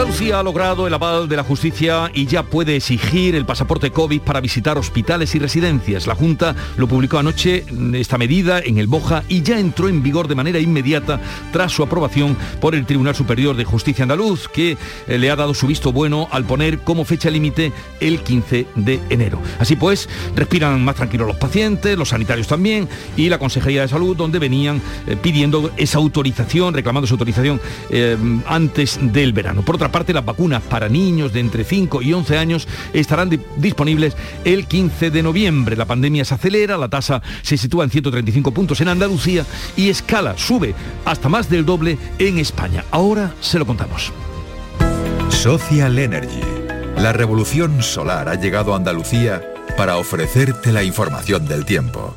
Andalucía ha logrado el aval de la justicia y ya puede exigir el pasaporte COVID para visitar hospitales y residencias. La Junta lo publicó anoche esta medida en el Boja y ya entró en vigor de manera inmediata tras su aprobación por el Tribunal Superior de Justicia Andaluz, que eh, le ha dado su visto bueno al poner como fecha límite el 15 de enero. Así pues, respiran más tranquilos los pacientes, los sanitarios también y la Consejería de Salud, donde venían eh, pidiendo esa autorización, reclamando esa autorización eh, antes del verano otra parte, las vacunas para niños de entre 5 y 11 años estarán disponibles el 15 de noviembre. La pandemia se acelera, la tasa se sitúa en 135 puntos en Andalucía y escala, sube hasta más del doble en España. Ahora se lo contamos. Social Energy. La revolución solar ha llegado a Andalucía para ofrecerte la información del tiempo.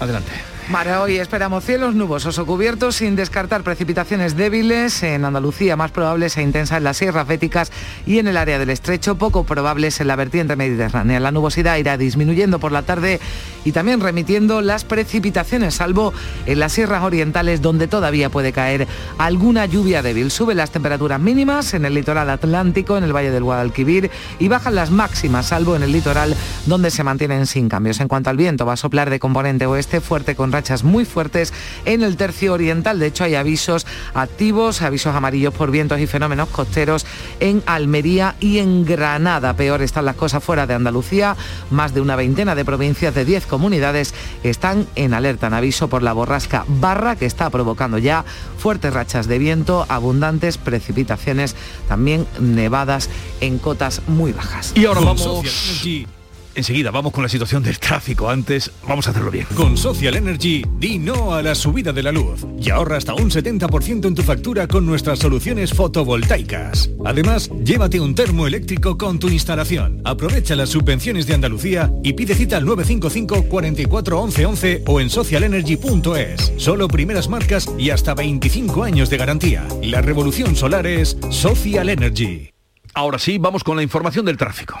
Adelante. Para hoy esperamos cielos nubosos o cubiertos sin descartar precipitaciones débiles en Andalucía, más probables e intensas en las sierras béticas y en el área del estrecho, poco probables en la vertiente mediterránea. La nubosidad irá disminuyendo por la tarde y también remitiendo las precipitaciones, salvo en las sierras orientales donde todavía puede caer alguna lluvia débil. Suben las temperaturas mínimas en el litoral atlántico, en el valle del Guadalquivir y bajan las máximas, salvo en el litoral donde se mantienen sin cambios. En cuanto al viento, va a soplar de componente oeste fuerte con rachas muy fuertes en el tercio oriental. De hecho, hay avisos activos, avisos amarillos por vientos y fenómenos costeros en Almería y en Granada. Peor están las cosas fuera de Andalucía. Más de una veintena de provincias de 10 comunidades están en alerta, en aviso por la borrasca Barra, que está provocando ya fuertes rachas de viento, abundantes precipitaciones, también nevadas en cotas muy bajas. Y ahora vamos enseguida vamos con la situación del tráfico. Antes, vamos a hacerlo bien. Con Social Energy, di no a la subida de la luz y ahorra hasta un 70% en tu factura con nuestras soluciones fotovoltaicas. Además, llévate un termo eléctrico con tu instalación. Aprovecha las subvenciones de Andalucía y pide cita al 955 44 11 11 o en socialenergy.es. Solo primeras marcas y hasta 25 años de garantía. La revolución solar es Social Energy. Ahora sí, vamos con la información del tráfico.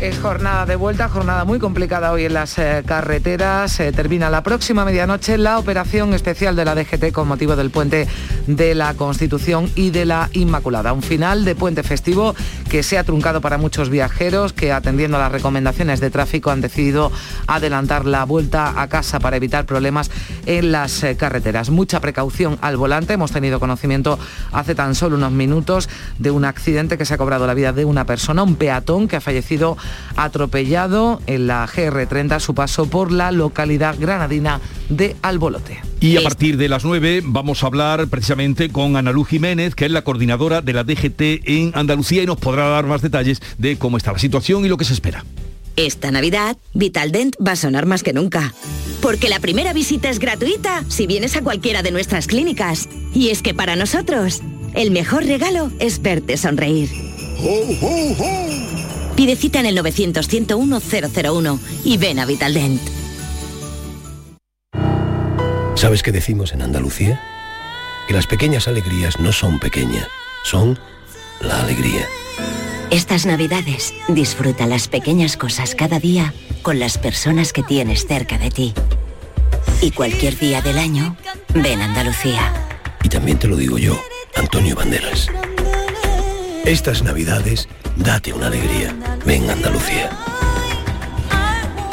Es jornada de vuelta, jornada muy complicada hoy en las eh, carreteras. termina la próxima medianoche la operación especial de la DGT con motivo del puente de la Constitución y de la Inmaculada. Un final de puente festivo que se ha truncado para muchos viajeros que atendiendo a las recomendaciones de tráfico han decidido adelantar la vuelta a casa para evitar problemas en las eh, carreteras. Mucha precaución al volante. Hemos tenido conocimiento hace tan solo unos minutos de un accidente que se ha cobrado la vida de una persona, un peatón que ha fallecido atropellado en la GR30 a su paso por la localidad granadina de Albolote. Y a partir de las 9 vamos a hablar precisamente con Ana Luz Jiménez, que es la coordinadora de la DGT en Andalucía y nos podrá dar más detalles de cómo está la situación y lo que se espera. Esta Navidad, Vitaldent va a sonar más que nunca. Porque la primera visita es gratuita si vienes a cualquiera de nuestras clínicas. Y es que para nosotros, el mejor regalo es verte sonreír. Pide cita en el 900-101-001 y ven a Vitaldent. ¿Sabes qué decimos en Andalucía? Que las pequeñas alegrías no son pequeñas, son la alegría. Estas navidades disfruta las pequeñas cosas cada día con las personas que tienes cerca de ti. Y cualquier día del año, ven a Andalucía. Y también te lo digo yo, Antonio Banderas. Estas navidades Date una alegría. Ven Andalucía.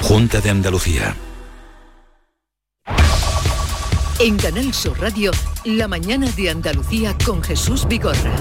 Junta de Andalucía. En Canal Sur Radio, la mañana de Andalucía con Jesús Vigorra.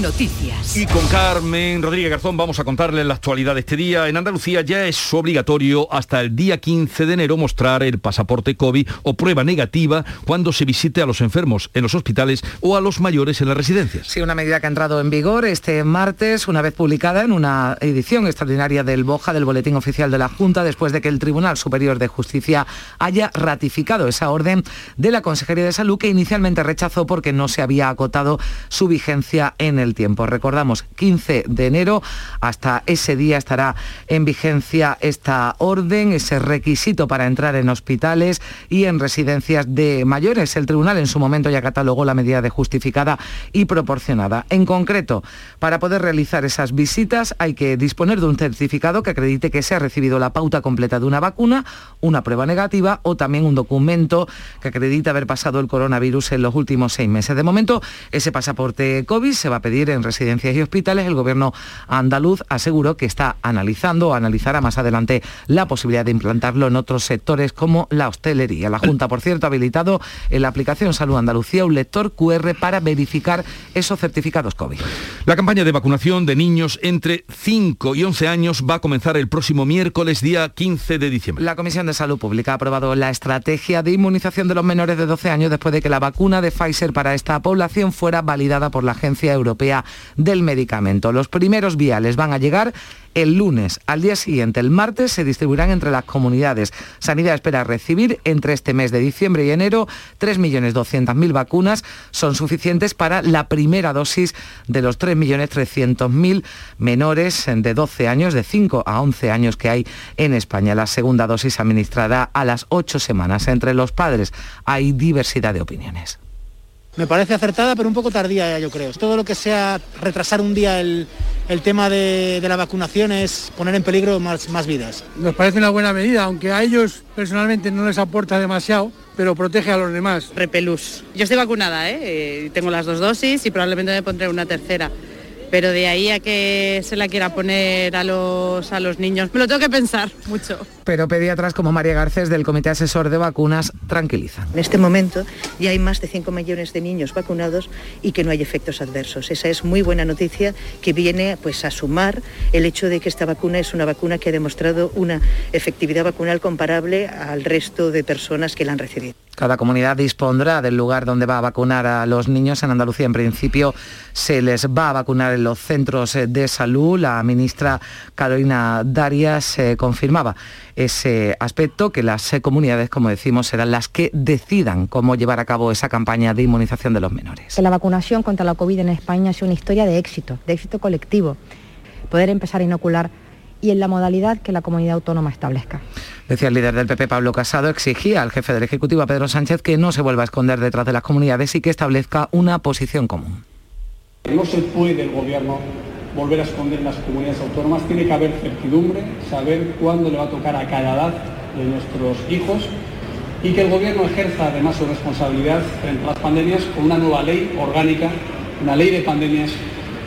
Noticias. Y con Carmen Rodríguez Garzón vamos a contarle la actualidad de este día. En Andalucía ya es obligatorio hasta el día 15 de enero mostrar el pasaporte COVID o prueba negativa cuando se visite a los enfermos en los hospitales o a los mayores en las residencias. Sí, una medida que ha entrado en vigor este martes, una vez publicada en una edición extraordinaria del BOJA, del Boletín Oficial de la Junta, después de que el Tribunal Superior de Justicia haya ratificado esa orden de la Consejería de Salud que inicialmente rechazó porque no se había acotado su vigencia en el tiempo. Recordamos, 15 de enero, hasta ese día estará en vigencia esta orden, ese requisito para entrar en hospitales y en residencias de mayores. El tribunal en su momento ya catalogó la medida de justificada y proporcionada. En concreto, para poder realizar esas visitas hay que disponer de un certificado que acredite que se ha recibido la pauta completa de una vacuna, una prueba negativa o también un documento que acredita haber pasado el coronavirus en los últimos seis meses. De momento, ese pasaporte COVID se va a pedir en residencias y hospitales. El gobierno andaluz aseguró que está analizando o analizará más adelante la posibilidad de implantarlo en otros sectores como la hostelería. La Junta, por cierto, ha habilitado en la aplicación Salud Andalucía un lector QR para verificar esos certificados COVID. La campaña de vacunación de niños entre 5 y 11 años va a comenzar el próximo miércoles, día 15 de diciembre. La Comisión de Salud Pública ha aprobado la estrategia de inmunización de los menores de 12 años después de que la vacuna de Pfizer para esta población fuera validada por la Agencia Europea del Medicamento. Los primeros viales van a llegar el lunes. Al día siguiente, el martes, se distribuirán entre las comunidades. Sanidad espera recibir entre este mes de diciembre y enero 3.200.000 vacunas. Son suficientes para la primera dosis de los 3.300.000 menores de 12 años, de 5 a 11 años que hay en España. La segunda dosis se administrará a las 8 semanas. Entre los padres hay diversidad de opiniones. Me parece acertada, pero un poco tardía, yo creo. Todo lo que sea retrasar un día el, tema de, la vacunación es poner en peligro más, más vidas. Nos parece una buena medida, aunque a ellos personalmente no les aporta demasiado, pero protege a los demás. Repelús. Yo estoy vacunada, ¿eh? eh tengo las dos dosis y probablemente me pondré una tercera pero de ahí a que se la quiera poner a los, a los niños, me lo tengo que pensar mucho. Pero pediatras como María Garcés del Comité Asesor de Vacunas tranquilizan. En este momento ya hay más de 5 millones de niños vacunados y que no hay efectos adversos. Esa es muy buena noticia que viene pues, a sumar el hecho de que esta vacuna es una vacuna que ha demostrado una efectividad vacunal comparable al resto de personas que la han recibido. Cada comunidad dispondrá del lugar donde va a vacunar a los niños. En Andalucía, en principio, se les va a vacunar en los centros de salud. La ministra Carolina Darias eh, confirmaba ese aspecto, que las comunidades, como decimos, serán las que decidan cómo llevar a cabo esa campaña de inmunización de los menores. La vacunación contra la COVID en España es una historia de éxito, de éxito colectivo. Poder empezar a inocular y en la modalidad que la comunidad autónoma establezca. Decía el líder del PP, Pablo Casado, exigía al jefe del Ejecutivo, a Pedro Sánchez, que no se vuelva a esconder detrás de las comunidades y que establezca una posición común. No se puede el gobierno volver a esconder las comunidades autónomas, tiene que haber certidumbre, saber cuándo le va a tocar a cada edad de nuestros hijos y que el gobierno ejerza además su responsabilidad frente a las pandemias con una nueva ley orgánica, una ley de pandemias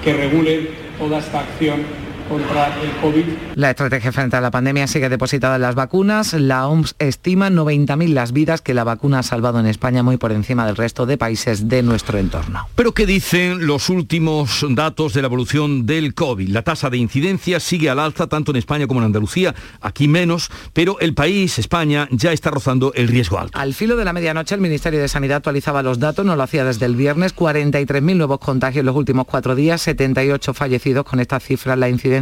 que regule toda esta acción contra el COVID. La estrategia frente a la pandemia sigue depositada en las vacunas. La OMS estima 90.000 las vidas que la vacuna ha salvado en España, muy por encima del resto de países de nuestro entorno. Pero ¿qué dicen los últimos datos de la evolución del COVID? La tasa de incidencia sigue al alza tanto en España como en Andalucía, aquí menos, pero el país, España, ya está rozando el riesgo alto. Al filo de la medianoche, el Ministerio de Sanidad actualizaba los datos, no lo hacía desde el viernes, 43.000 nuevos contagios en los últimos cuatro días, 78 fallecidos con esta cifra, la incidencia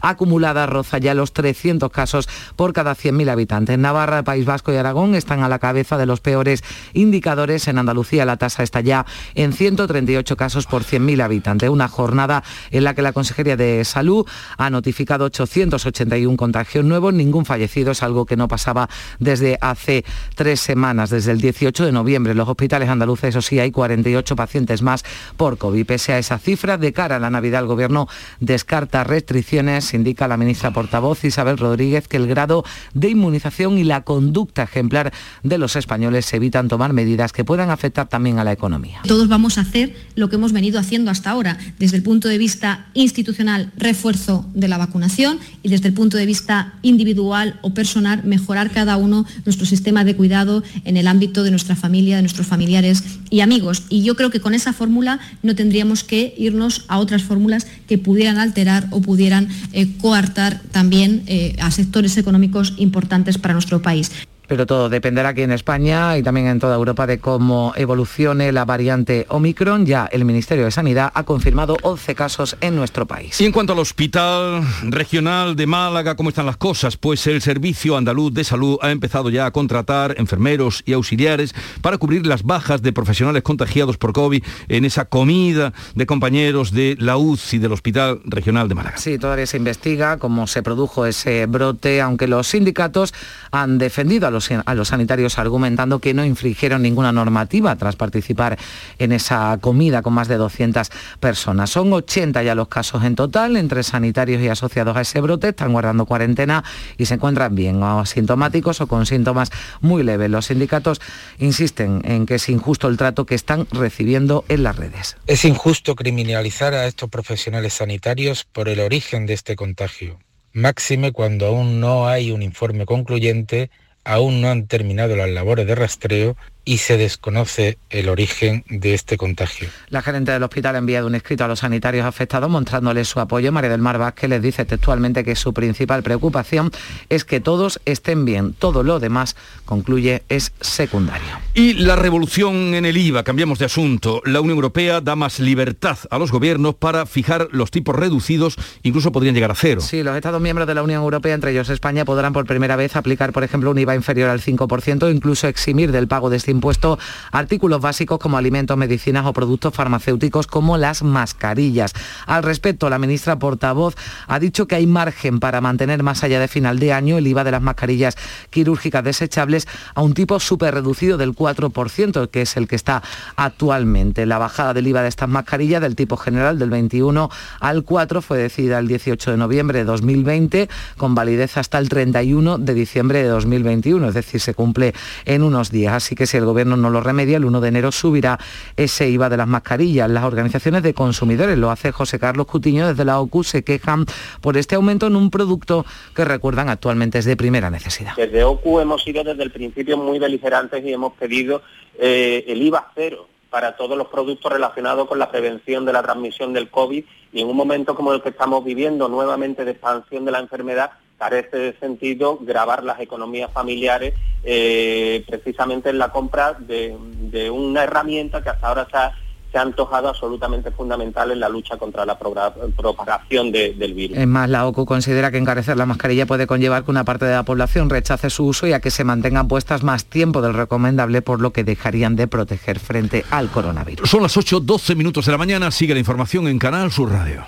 acumulada roza ya los 300 casos por cada 100.000 habitantes. Navarra, País Vasco y Aragón están a la cabeza de los peores indicadores. En Andalucía la tasa está ya en 138 casos por 100.000 habitantes. Una jornada en la que la Consejería de Salud ha notificado 881 contagios nuevos, ningún fallecido, es algo que no pasaba desde hace tres semanas, desde el 18 de noviembre. En los hospitales andaluces, eso sí, hay 48 pacientes más por COVID. Pese a esa cifra, de cara a la Navidad, el Gobierno descarta restricciones, indica la ministra portavoz Isabel Rodríguez que el grado de inmunización y la conducta ejemplar de los españoles evitan tomar medidas que puedan afectar también a la economía. Todos vamos a hacer lo que hemos venido haciendo hasta ahora, desde el punto de vista institucional, refuerzo de la vacunación y desde el punto de vista individual o personal, mejorar cada uno nuestro sistema de cuidado en el ámbito de nuestra familia, de nuestros familiares y amigos. Y yo creo que con esa fórmula no tendríamos que irnos a otras fórmulas que pudieran alterar o pudieran pudieran eh, coartar también eh, a sectores económicos importantes para nuestro país. Pero todo dependerá aquí en España y también en toda Europa de cómo evolucione la variante Omicron. Ya el Ministerio de Sanidad ha confirmado 11 casos en nuestro país. Y en cuanto al Hospital Regional de Málaga, ¿cómo están las cosas? Pues el Servicio Andaluz de Salud ha empezado ya a contratar enfermeros y auxiliares para cubrir las bajas de profesionales contagiados por COVID en esa comida de compañeros de la UCI del Hospital Regional de Málaga. Sí, todavía se investiga cómo se produjo ese brote, aunque los sindicatos han defendido a los, a los sanitarios argumentando que no infringieron ninguna normativa tras participar en esa comida con más de 200 personas. Son 80 ya los casos en total entre sanitarios y asociados a ese brote, están guardando cuarentena y se encuentran bien o asintomáticos o con síntomas muy leves. Los sindicatos insisten en que es injusto el trato que están recibiendo en las redes. Es injusto criminalizar a estos profesionales sanitarios por el origen de este contagio, máxime cuando aún no hay un informe concluyente aún no han terminado las labores de rastreo y se desconoce el origen de este contagio. La gerente del hospital ha enviado un escrito a los sanitarios afectados mostrándoles su apoyo. María del Mar Vázquez les dice textualmente que su principal preocupación es que todos estén bien. Todo lo demás, concluye, es secundario. Y la revolución en el IVA, cambiamos de asunto. La Unión Europea da más libertad a los gobiernos para fijar los tipos reducidos, incluso podrían llegar a cero. Sí, los Estados miembros de la Unión Europea, entre ellos España, podrán por primera vez aplicar, por ejemplo, un IVA inferior al 5% o incluso eximir del pago de este impuesto artículos básicos como alimentos, medicinas o productos farmacéuticos como las mascarillas. Al respecto, la ministra portavoz ha dicho que hay margen para mantener más allá de final de año el IVA de las mascarillas quirúrgicas desechables a un tipo súper reducido del 4%, que es el que está actualmente. La bajada del IVA de estas mascarillas del tipo general del 21 al 4 fue decidida el 18 de noviembre de 2020 con validez hasta el 31 de diciembre de 2021, es decir, se cumple en unos días. Así que si el gobierno no lo remedia, el 1 de enero subirá ese IVA de las mascarillas. Las organizaciones de consumidores, lo hace José Carlos Cutiño desde la OCU, se quejan por este aumento en un producto que recuerdan actualmente es de primera necesidad. Desde OCU hemos sido desde el principio muy beligerantes y hemos pedido eh, el IVA cero para todos los productos relacionados con la prevención de la transmisión del COVID y en un momento como el que estamos viviendo nuevamente de expansión de la enfermedad, carece sentido grabar las economías familiares eh, precisamente en la compra de, de, una herramienta que hasta ahora se ha, se ha antojado absolutamente fundamental en la lucha contra la propagación de, del virus. Es más, la OCU considera que encarecer la mascarilla puede conllevar que una parte de la población rechace su uso y a que se mantengan puestas más tiempo del recomendable, por lo que dejarían de proteger frente al coronavirus. Son las 8, 12 minutos de la mañana, sigue la información en Canal Sur Radio.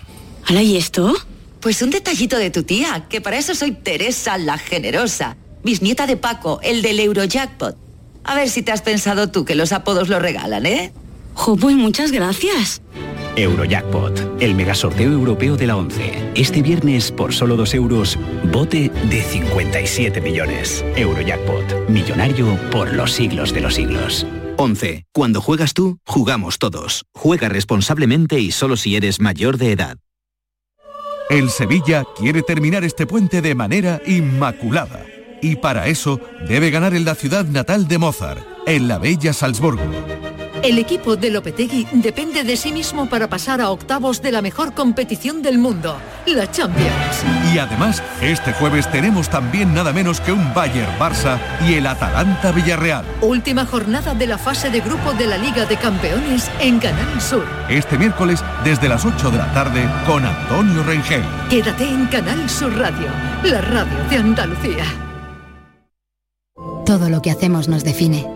¿Hola y esto? Pues un detallito de tu tía, que para eso soy Teresa la Generosa, bisnieta de Paco, el del Eurojackpot. A ver si te has pensado tú que los apodos lo regalan, ¿eh? Jo, pues muchas gracias. Eurojackpot, el megasorteo europeo de la 11. Este viernes, por solo 2 euros, bote de 57 millones. Eurojackpot, millonario por los siglos de los siglos. 11. Cuando juegas tú, jugamos todos. Juega responsablemente y solo si eres mayor de edad. El Sevilla quiere terminar este puente de manera inmaculada. Y para eso debe ganar en la ciudad natal de Mozart, en la bella Salzburgo. El equipo de Lopetegui depende de sí mismo para pasar a octavos de la mejor competición del mundo, la Champions. Y además, este jueves tenemos también nada menos que un Bayern Barça y el Atalanta Villarreal. Última jornada de la fase de grupo de la Liga de Campeones en Canal Sur. Este miércoles desde las 8 de la tarde con Antonio Rengel. Quédate en Canal Sur Radio, la radio de Andalucía. Todo lo que hacemos nos define.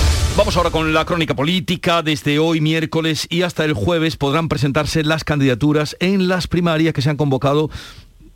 Vamos ahora con la crónica política. Desde hoy miércoles y hasta el jueves podrán presentarse las candidaturas en las primarias que se han convocado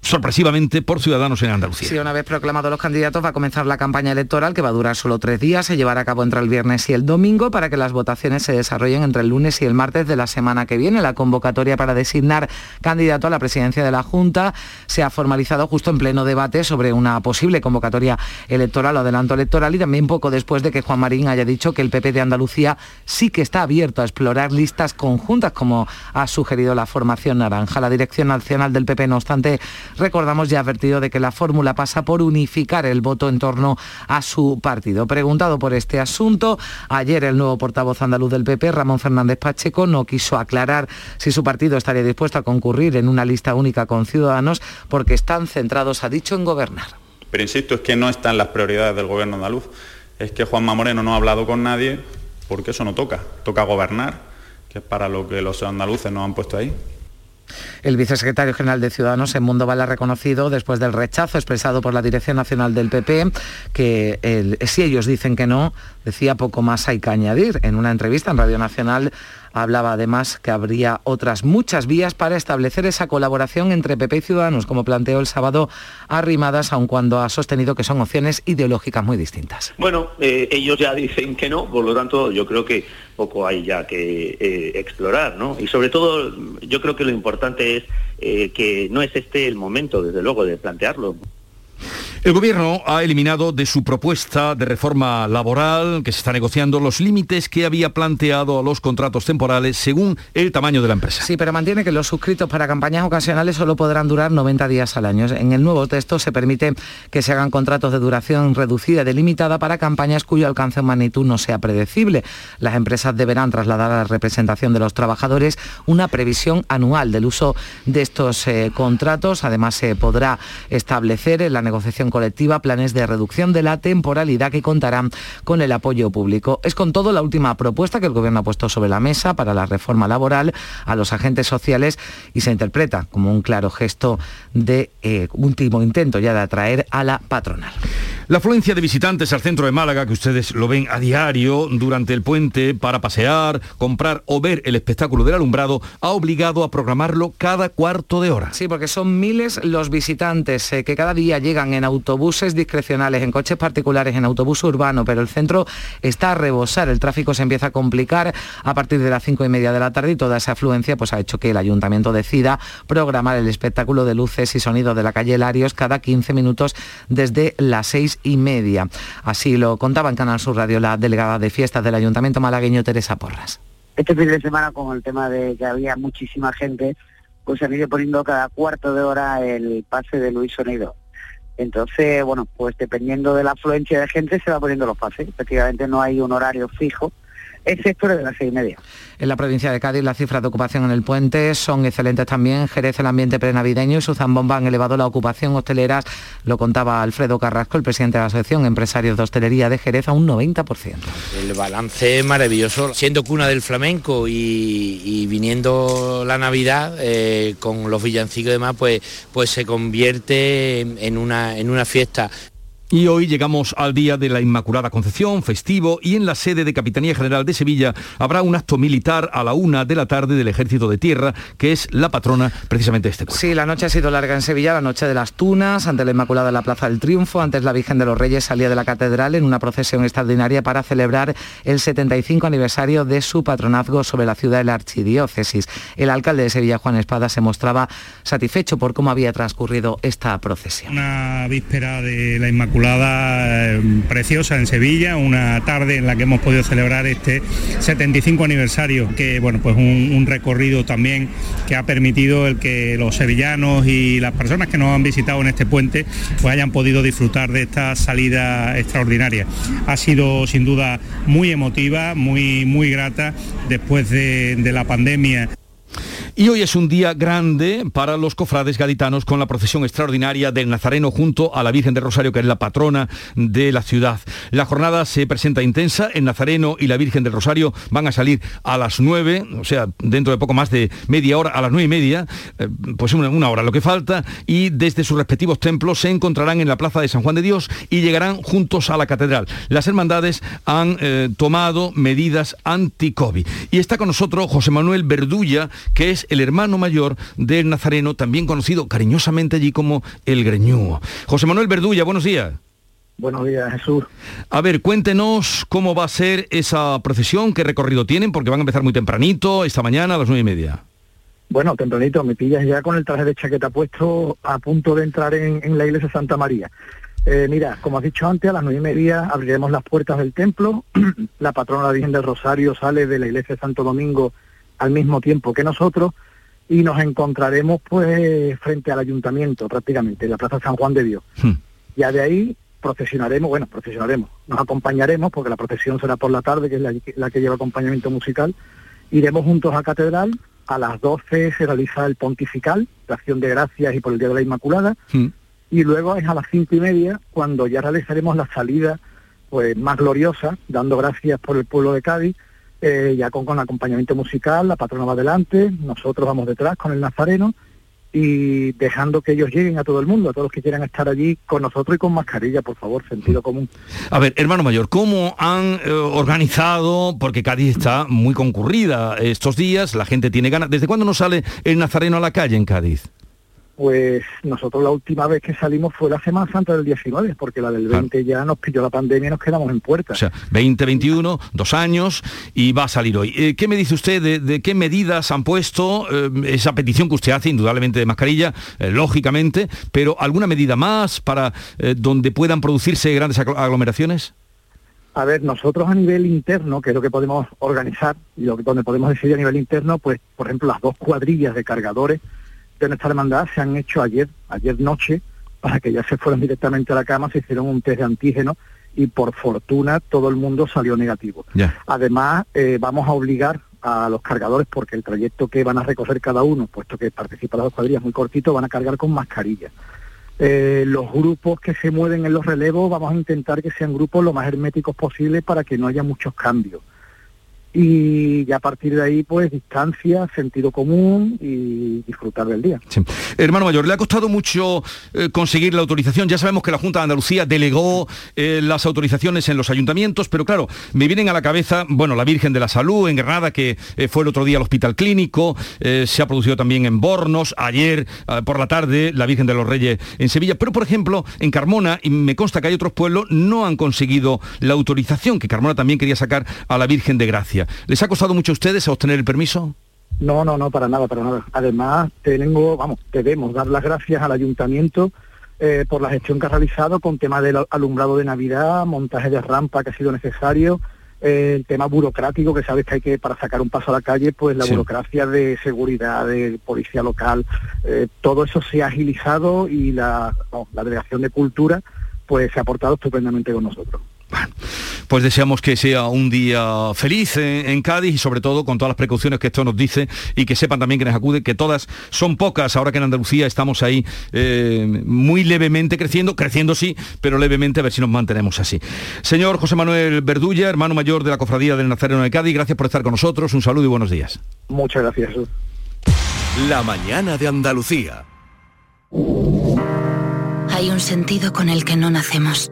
sorpresivamente por Ciudadanos en Andalucía. Sí, una vez proclamados los candidatos va a comenzar la campaña electoral que va a durar solo tres días, se llevará a cabo entre el viernes y el domingo para que las votaciones se desarrollen entre el lunes y el martes de la semana que viene. La convocatoria para designar candidato a la presidencia de la Junta se ha formalizado justo en pleno debate sobre una posible convocatoria electoral o adelanto electoral y también poco después de que Juan Marín haya dicho que el PP de Andalucía sí que está abierto a explorar listas conjuntas como ha sugerido la formación naranja. La Dirección Nacional del PP, no obstante, recordamos ya advertido de que la fórmula pasa por unificar el voto en torno a su partido. Preguntado por este asunto, ayer el nuevo portavoz andaluz del PP, Ramón Fernández Pacheco, no quiso aclarar si su partido estaría dispuesto a concurrir en una lista única con Ciudadanos porque están centrados, ha dicho, en gobernar. Pero insisto, es que no están las prioridades del gobierno andaluz. Es que Juanma Moreno no ha hablado con nadie porque eso no toca. Toca gobernar, que es para lo que los andaluces nos han puesto ahí. El vicesecretario general de Ciudadanos, Mundo Val, ha reconocido, después del rechazo expresado por la Dirección Nacional del PP, que si ellos dicen que no, decía poco más hay que añadir. En una entrevista en Radio Nacional Hablaba además que habría otras muchas vías para establecer esa colaboración entre PP y Ciudadanos, como planteó el sábado Arrimadas, aun cuando ha sostenido que son opciones ideológicas muy distintas. Bueno, eh, ellos ya dicen que no, por lo tanto yo creo que poco hay ya que eh, explorar, ¿no? Y sobre todo yo creo que lo importante es eh, que no es este el momento, desde luego, de plantearlo. El Gobierno ha eliminado de su propuesta de reforma laboral que se está negociando los límites que había planteado a los contratos temporales según el tamaño de la empresa. Sí, pero mantiene que los suscritos para campañas ocasionales solo podrán durar 90 días al año. En el nuevo texto se permite que se hagan contratos de duración reducida delimitada para campañas cuyo alcance o magnitud no sea predecible. Las empresas deberán trasladar a la representación de los trabajadores una previsión anual del uso de estos eh, contratos. Además, se podrá establecer en la negociación colectiva planes de reducción de la temporalidad que contarán con el apoyo público. Es con todo la última propuesta que el Gobierno ha puesto sobre la mesa para la reforma laboral a los agentes sociales y se interpreta como un claro gesto de eh, último intento ya de atraer a la patronal. La afluencia de visitantes al centro de Málaga, que ustedes lo ven a diario durante el puente para pasear, comprar o ver el espectáculo del alumbrado, ha obligado a programarlo cada cuarto de hora. Sí, porque son miles los visitantes eh, que cada día llegan en autobuses discrecionales, en coches particulares, en autobús urbano, pero el centro está a rebosar, el tráfico se empieza a complicar a partir de las cinco y media de la tarde y toda esa afluencia pues, ha hecho que el ayuntamiento decida programar el espectáculo de luces y sonido de la calle Larios cada 15 minutos desde las seis y media. Así lo contaba en Canal Sur Radio la delegada de fiestas del Ayuntamiento malagueño, Teresa Porras. Este fin de semana, con el tema de que había muchísima gente, pues han ido poniendo cada cuarto de hora el pase de Luis Sonido. Entonces, bueno, pues dependiendo de la afluencia de gente se va poniendo los pases. Efectivamente no hay un horario fijo excepto de las seis y media. En la provincia de Cádiz las cifras de ocupación en el puente son excelentes también. Jerez el ambiente prenavideño y su zambomba han elevado la ocupación hostelera, lo contaba Alfredo Carrasco, el presidente de la Asociación Empresarios de Hostelería de Jerez, a un 90%. El balance es maravilloso, siendo cuna del flamenco y, viniendo la Navidad eh, con los villancicos y demás, pues, pues se convierte en una, en una fiesta y hoy llegamos al Día de la Inmaculada Concepción, festivo, y en la sede de Capitanía General de Sevilla habrá un acto militar a la una de la tarde del Ejército de Tierra, que es la patrona precisamente de este cuerpo. Sí, la noche ha sido larga en Sevilla, la noche de las Tunas, ante la Inmaculada en la Plaza del Triunfo, antes la Virgen de los Reyes salía de la catedral en una procesión extraordinaria para celebrar el 75 aniversario de su patronazgo sobre la ciudad de la Archidiócesis. El alcalde de Sevilla, Juan Espada, se mostraba satisfecho por cómo había transcurrido esta procesión. Una víspera de la Inmaculada eh, preciosa en Sevilla, una tarde en la que hemos podido celebrar este 75 aniversario, que bueno, pues un, recorrido también que ha permitido el que los sevillanos y las personas que nos han visitado en este puente pues hayan podido disfrutar de esta salida extraordinaria. Ha sido sin duda muy emotiva, muy, muy grata después de la pandemia. Y hoy es un día grande para los cofrades gaditanos con la procesión extraordinaria del Nazareno junto a la Virgen de Rosario, que es la patrona de la ciudad. La jornada se presenta intensa, el Nazareno y la Virgen del Rosario van a salir a las 9, o sea, dentro de poco más de media hora, a las nueve y media, eh, pues una, una hora lo que falta, y desde sus respectivos templos se encontrarán en la Plaza de San Juan de Dios y llegarán juntos a la catedral. Las hermandades han eh, tomado medidas anti-COVID. Y está con nosotros José Manuel Verdulla, que es es el hermano mayor del Nazareno, también conocido cariñosamente allí como el Greñúo. José Manuel Verdulla, buenos días. Buenos días, Jesús. A ver, cuéntenos cómo va a ser esa procesión, qué recorrido tienen, porque van a empezar muy tempranito, esta mañana a las nueve y media. Bueno, tempranito, me pillas ya con el traje de chaqueta puesto a punto de entrar en, la iglesia Santa María. Eh, mira, como has dicho antes, a las nueve y media abriremos las puertas del templo. la patrona Virgen del Rosario sale de la iglesia de Santo Domingo al mismo tiempo que nosotros y nos encontraremos pues frente al ayuntamiento prácticamente, en la Plaza San Juan de Dios. Hmm. Ya de ahí procesionaremos, bueno, procesionaremos, nos acompañaremos, porque la procesión será por la tarde, que es la, que lleva acompañamiento musical, iremos juntos a Catedral, a las 12 se realiza el pontifical, la acción de gracias y por el Día de la Inmaculada, mm. y luego es a las cinco y media cuando ya realizaremos la salida pues más gloriosa, dando gracias por el pueblo de Cádiz, eh, ya con, con acompañamiento musical, la patrona va adelante, nosotros vamos detrás con el nazareno, y dejando que ellos lleguen a todo el mundo, a todos los que quieran estar allí con nosotros y con mascarilla, por favor, sentido común. A ver, hermano mayor, ¿cómo han eh, organizado, porque Cádiz está muy concurrida estos días, la gente tiene ganas, ¿desde cuándo no sale el nazareno a la calle en Cádiz? Pues nosotros la última vez que salimos fue la Semana Santa del 19, porque la del 20 ya nos pilló la pandemia y nos quedamos en puerta. O sea, 2021, dos años y va a salir hoy. Eh, ¿Qué me dice usted de, qué medidas han puesto eh, esa petición que usted hace, indudablemente de mascarilla, eh, lógicamente, pero alguna medida más para donde puedan producirse grandes aglomeraciones? A ver, nosotros a nivel interno, que es lo que podemos organizar y lo que, donde podemos decidir a nivel interno, pues, por ejemplo, las dos cuadrillas de cargadores de nuestra hermandad se han hecho ayer, ayer noche, para que ya se fueran directamente a la cama, se hicieron un test de antígeno y por fortuna todo el mundo salió negativo. Además, eh, vamos a obligar a los cargadores, porque el trayecto que van a recorrer cada uno, puesto que participan las dos cuadrillas muy cortito, van a cargar con mascarilla. Eh, los grupos que se mueven en los relevos vamos a intentar que sean grupos lo más herméticos posible para que no haya muchos cambios y a partir de ahí pues distancia, sentido común y disfrutar del día. Hermano Mayor, le ha costado mucho eh, conseguir la autorización, ya sabemos que la Junta de Andalucía delegó eh, las autorizaciones en los ayuntamientos, pero claro, me vienen a la cabeza, bueno, la Virgen de la Salud en Granada, que eh, fue el otro día al Hospital Clínico, se ha producido también en Bornos, ayer por la tarde la Virgen de los Reyes en Sevilla, pero por ejemplo en Carmona, y me consta que hay otros pueblos, no han conseguido la autorización, que Carmona también quería sacar a la Virgen de Gracia. ¿Les ha costado mucho a ustedes obtener el permiso? No, no, no, para nada, para nada. Además, tengo, vamos, debemos dar las gracias al ayuntamiento eh, por la gestión que ha realizado con tema del alumbrado de Navidad, montaje de rampa que ha sido necesario, eh, el tema burocrático que sabes que hay que para sacar un paso a la calle, pues la burocracia de seguridad, de policía local, eh, todo eso se ha agilizado y la, la delegación de cultura pues se ha portado estupendamente con nosotros. Pues deseamos que sea un día feliz en, Cádiz y sobre todo con todas las precauciones que esto nos dice y que sepan también que nos acude que todas son pocas ahora que en Andalucía estamos ahí eh, muy levemente creciendo, creciendo sí, pero levemente a ver si nos mantenemos así. Señor José Manuel Verdulla, hermano mayor de la Cofradía del Nazareno de Cádiz, gracias por estar con nosotros, un saludo y buenos días. Muchas gracias. La mañana de Andalucía. Hay un sentido con el que no nacemos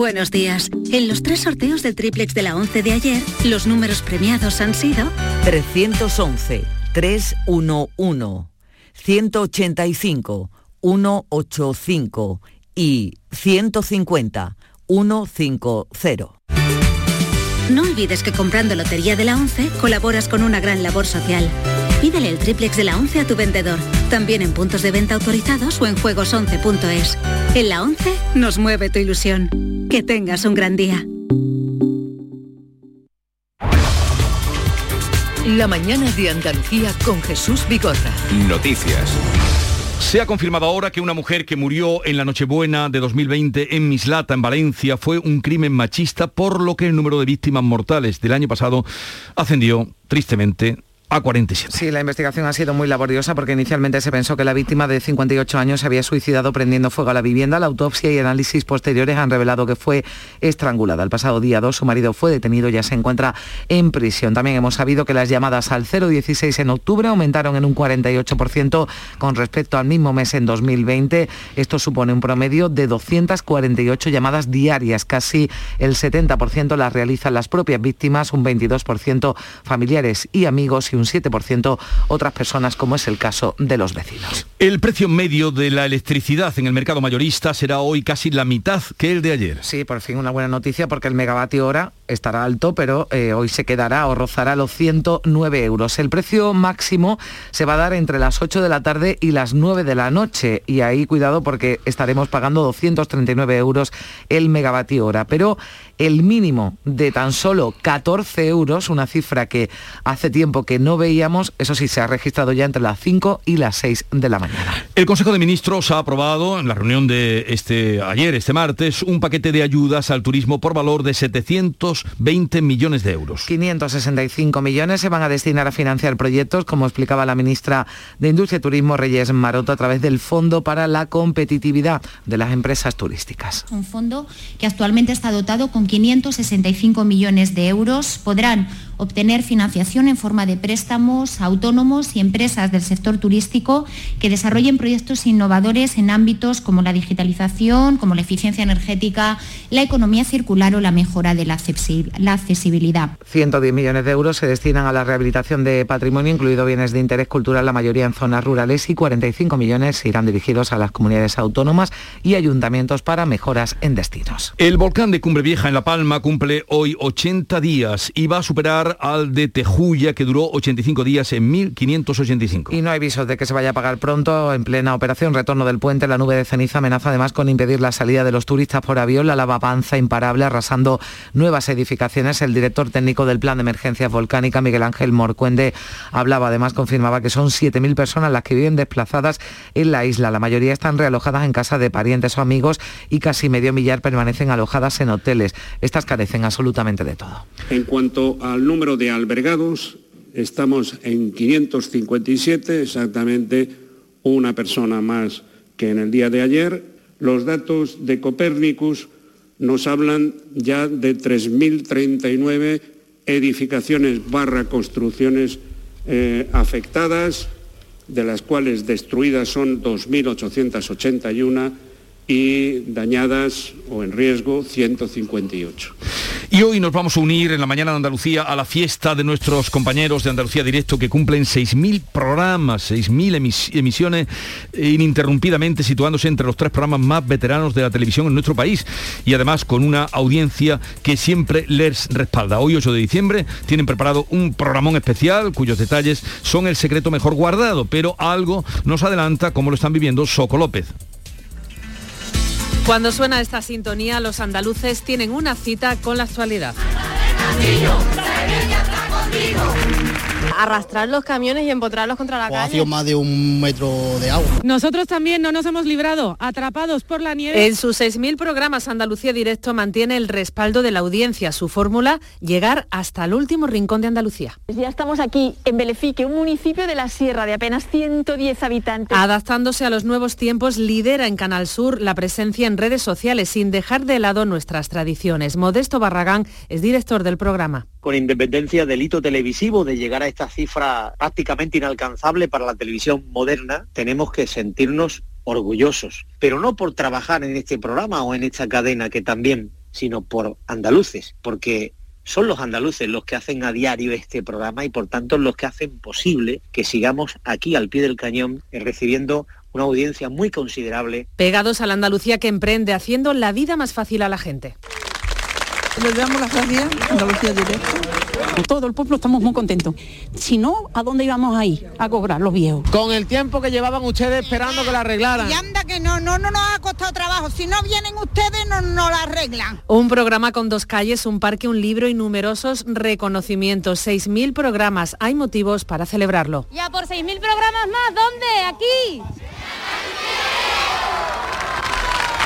Buenos días. En los tres sorteos del triplex de la 11 de ayer, los números premiados han sido 311, 311, 185, 185 y 150, 150. No olvides que comprando Lotería de la 11 colaboras con una gran labor social. Pídele el triplex de la 11 a tu vendedor, también en puntos de venta autorizados o en juegos11.es. En la 11 nos mueve tu ilusión. Que tengas un gran día. La mañana de Andalucía con Jesús Vigorra. Noticias. Se ha confirmado ahora que una mujer que murió en la Nochebuena de 2020 en Mislata, en Valencia, fue un crimen machista, por lo que el número de víctimas mortales del año pasado ascendió tristemente a 47. Sí, la investigación ha sido muy laboriosa porque inicialmente se pensó que la víctima de 58 años se había suicidado prendiendo fuego a la vivienda. La autopsia y análisis posteriores han revelado que fue estrangulada. El pasado día 2 su marido fue detenido y ya se encuentra en prisión. También hemos sabido que las llamadas al 016 en octubre aumentaron en un 48% con respecto al mismo mes en 2020. Esto supone un promedio de 248 llamadas diarias. Casi el 70% las realizan las propias víctimas, un 22% familiares y amigos y un 7% otras personas, como es el caso de los vecinos. El precio medio de la electricidad en el mercado mayorista será hoy casi la mitad que el de ayer. Sí, por fin una buena noticia porque el megavatio hora estará alto, pero eh, hoy se quedará o rozará los 109 euros. El precio máximo se va a dar entre las 8 de la tarde y las 9 de la noche y ahí cuidado porque estaremos pagando 239 euros el megavatio hora. Pero el mínimo de tan solo 14 euros, una cifra que hace tiempo que no veíamos, eso sí, se ha registrado ya entre las 5 y las 6 de la mañana. El Consejo de Ministros ha aprobado en la reunión de este ayer, este martes, un paquete de ayudas al turismo por valor de 720 millones de euros. 565 millones se van a destinar a financiar proyectos, como explicaba la ministra de Industria y Turismo Reyes Maroto, a través del Fondo para la Competitividad de las Empresas Turísticas. Un fondo que actualmente está dotado con 565 millones de euros podrán obtener financiación en forma de préstamos a autónomos y empresas del sector turístico que desarrollen proyectos innovadores en ámbitos como la digitalización, como la eficiencia energética, la economía circular o la mejora de la accesibilidad. 110 millones de euros se destinan a la rehabilitación de patrimonio, incluido bienes de interés cultural, la mayoría en zonas rurales, y 45 millones irán dirigidos a las comunidades autónomas y ayuntamientos para mejoras en destinos. El volcán de Cumbre Vieja en La Palma cumple hoy 80 días y va a superar al de Tejuya, que duró 85 días en 1585. Y no hay visos de que se vaya a pagar pronto. En plena operación retorno del puente, la nube de ceniza amenaza además con impedir la salida de los turistas por avión. La lava avanza imparable, arrasando nuevas edificaciones. El director técnico del Plan de Emergencias Volcánica, Miguel Ángel Morcuende, hablaba además, confirmaba que son 7.000 personas las que viven desplazadas en la isla. La mayoría están realojadas en casa de parientes o amigos y casi medio millar permanecen alojadas en hoteles. Estas carecen absolutamente de todo. En cuanto al número de albergados, estamos en 557, exactamente una persona más que en el día de ayer. Los datos de Copérnicus nos hablan ya de 3.039 edificaciones barra construcciones eh, afectadas, de las cuales destruidas son 2.881 y dañadas o en riesgo 158. Y hoy nos vamos a unir en la mañana de Andalucía a la fiesta de nuestros compañeros de Andalucía Directo que cumplen 6.000 programas, 6.000 emisiones ininterrumpidamente situándose entre los tres programas más veteranos de la televisión en nuestro país y además con una audiencia que siempre les respalda. Hoy 8 de diciembre tienen preparado un programón especial cuyos detalles son el secreto mejor guardado, pero algo nos adelanta cómo lo están viviendo Soco López. Cuando suena esta sintonía, los andaluces tienen una cita con la actualidad. Arrastrar los camiones y empotrarlos contra la Ha calle. sido más de un metro de agua. Nosotros también no nos hemos librado, atrapados por la nieve. En sus 6.000 programas Andalucía Directo mantiene el respaldo de la audiencia. Su fórmula, llegar hasta el último rincón de Andalucía. Ya estamos aquí en Belefique, un municipio de la sierra de apenas 110 habitantes. Adaptándose a los nuevos tiempos, lidera en Canal Sur la presencia en redes sociales sin dejar de lado nuestras tradiciones. Modesto Barragán es director del programa. Con independencia del hito televisivo de llegar a esta cifra prácticamente inalcanzable para la televisión moderna, tenemos que sentirnos orgullosos, pero no por trabajar en este programa o en esta cadena que también, sino por andaluces, porque son los andaluces los que hacen a diario este programa y por tanto los que hacen posible que sigamos aquí al pie del cañón eh, recibiendo una audiencia muy considerable Pegados a la Andalucía que emprende, haciendo la vida más fácil a la gente. Les damos las gracias, Andalucía Directo, todo el pueblo estamos muy contentos. Si no, ¿a dónde íbamos a ir a cobrar los viejos? Con el tiempo que llevaban ustedes esperando que la arreglaran. Y anda que no, no, no nos ha costado trabajo. Si no vienen ustedes, no nos la arreglan. Un programa con dos calles, un parque, un libro y numerosos reconocimientos. 6.000 programas. Hay motivos para celebrarlo. Ya por 6.000 programas más, ¿dónde? Aquí.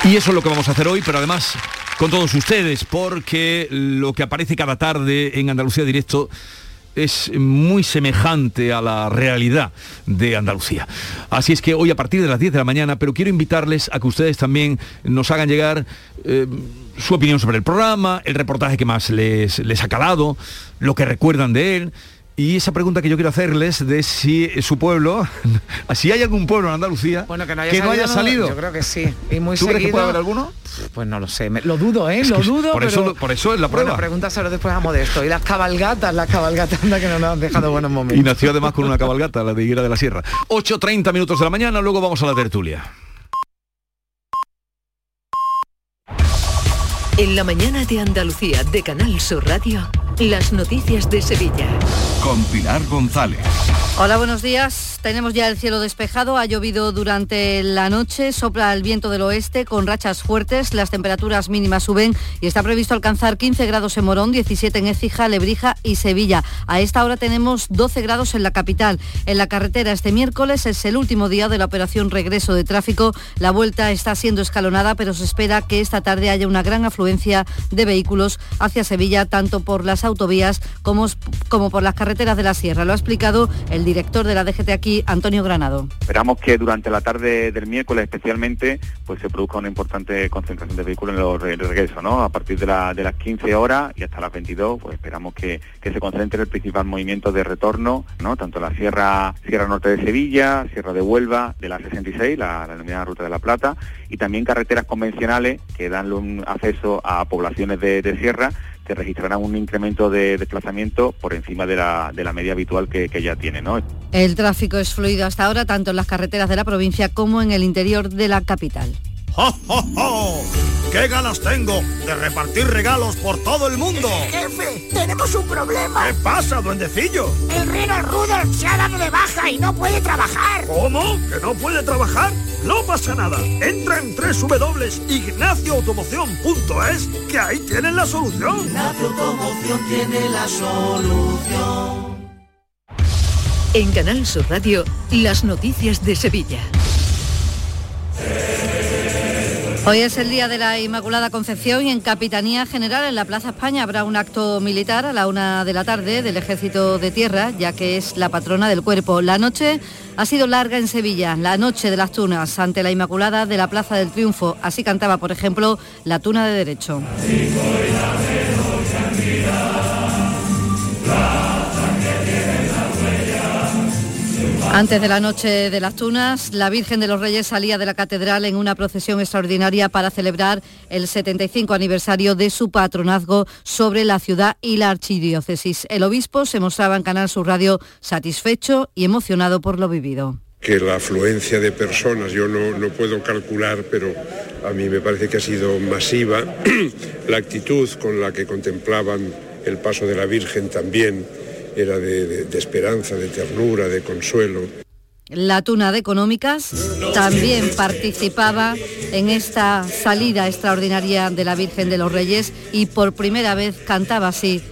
Y eso es lo que vamos a hacer hoy, pero además con todos ustedes, porque lo que aparece cada tarde en Andalucía Directo es muy semejante a la realidad de Andalucía. Así es que hoy a partir de las 10 de la mañana, pero quiero invitarles a que ustedes también nos hagan llegar eh, su opinión sobre el programa, el reportaje que más les, les ha calado, lo que recuerdan de él. Y esa pregunta que yo quiero hacerles de si su pueblo, si hay algún pueblo en Andalucía que no haya, salido, Yo creo que sí. Y muy ¿Tú crees que puede haber alguno? Pues no lo sé. lo dudo, ¿eh? lo dudo. Por, eso, por eso es la prueba. Bueno, solo después a Modesto. Y las cabalgatas, las cabalgatas anda que no nos han dejado buenos momentos. Y nació además con una cabalgata, la de Higuera de la Sierra. 8.30 minutos de la mañana, luego vamos a la tertulia. En la mañana de Andalucía de Canal Sur Radio, las noticias de Sevilla. Con Pilar González. Hola, buenos días. Tenemos ya el cielo despejado, ha llovido durante la noche, sopla el viento del oeste con rachas fuertes, las temperaturas mínimas suben y está previsto alcanzar 15 grados en Morón, 17 en Écija, Lebrija y Sevilla. A esta hora tenemos 12 grados en la capital. En la carretera este miércoles es el último día de la operación regreso de tráfico. La vuelta está siendo escalonada, pero se espera que esta tarde haya una gran afluencia de vehículos hacia Sevilla, tanto por las autovías como, como por las carreteras de la sierra. Lo ha explicado el director de la DGT aquí Antonio Granado. Esperamos que durante la tarde del miércoles especialmente pues se produzca una importante concentración de vehículos en los regresos, ¿no? A partir de, las 15 horas y hasta las 22, pues esperamos que, se concentre el principal movimiento de retorno, ¿no? Tanto la Sierra, Sierra Norte de Sevilla, Sierra de Huelva, de la 66, la, denominada Ruta de la Plata, y también carreteras convencionales que dan un acceso a poblaciones de sierra que registrarán un incremento de desplazamiento por encima de la, de la media habitual que, ya tiene. ¿no? El tráfico es fluido hasta ahora tanto en las carreteras de la provincia como en el interior de la capital. ¡Oh, oh, qué ganas tengo de repartir regalos por todo el mundo! Jefe, tenemos un problema. ¿Qué pasa, duendecillo? El reno Rudolf se ha dado de baja y no puede trabajar. ¿Cómo? ¿Que no puede trabajar? No pasa nada. Entra en www.ignacioautomoción.es que ahí tienen la solución. Ignacio Automoción tiene la solución. En Canal Sur Radio, las noticias de Sevilla. Hoy es el día de la Inmaculada Concepción y en Capitanía General en la Plaza España habrá un acto militar a la una de la tarde del Ejército de Tierra, ya que es la patrona del cuerpo. La noche ha sido larga en Sevilla, la noche de las tunas ante la Inmaculada de la Plaza del Triunfo. Así cantaba, por ejemplo, la tuna de derecho. Antes de la noche de las tunas, la Virgen de los Reyes salía de la catedral en una procesión extraordinaria para celebrar el 75 aniversario de su patronazgo sobre la ciudad y la archidiócesis. El obispo se mostraba en Canal Sur Radio satisfecho y emocionado por lo vivido que la afluencia de personas, yo no, no, puedo calcular, pero a mí me parece que ha sido masiva. la actitud con la que contemplaban el paso de la Virgen también era de, esperanza, de ternura, de consuelo. La Tuna de Económicas también participaba en esta salida extraordinaria de la Virgen de los Reyes y por primera vez cantaba así.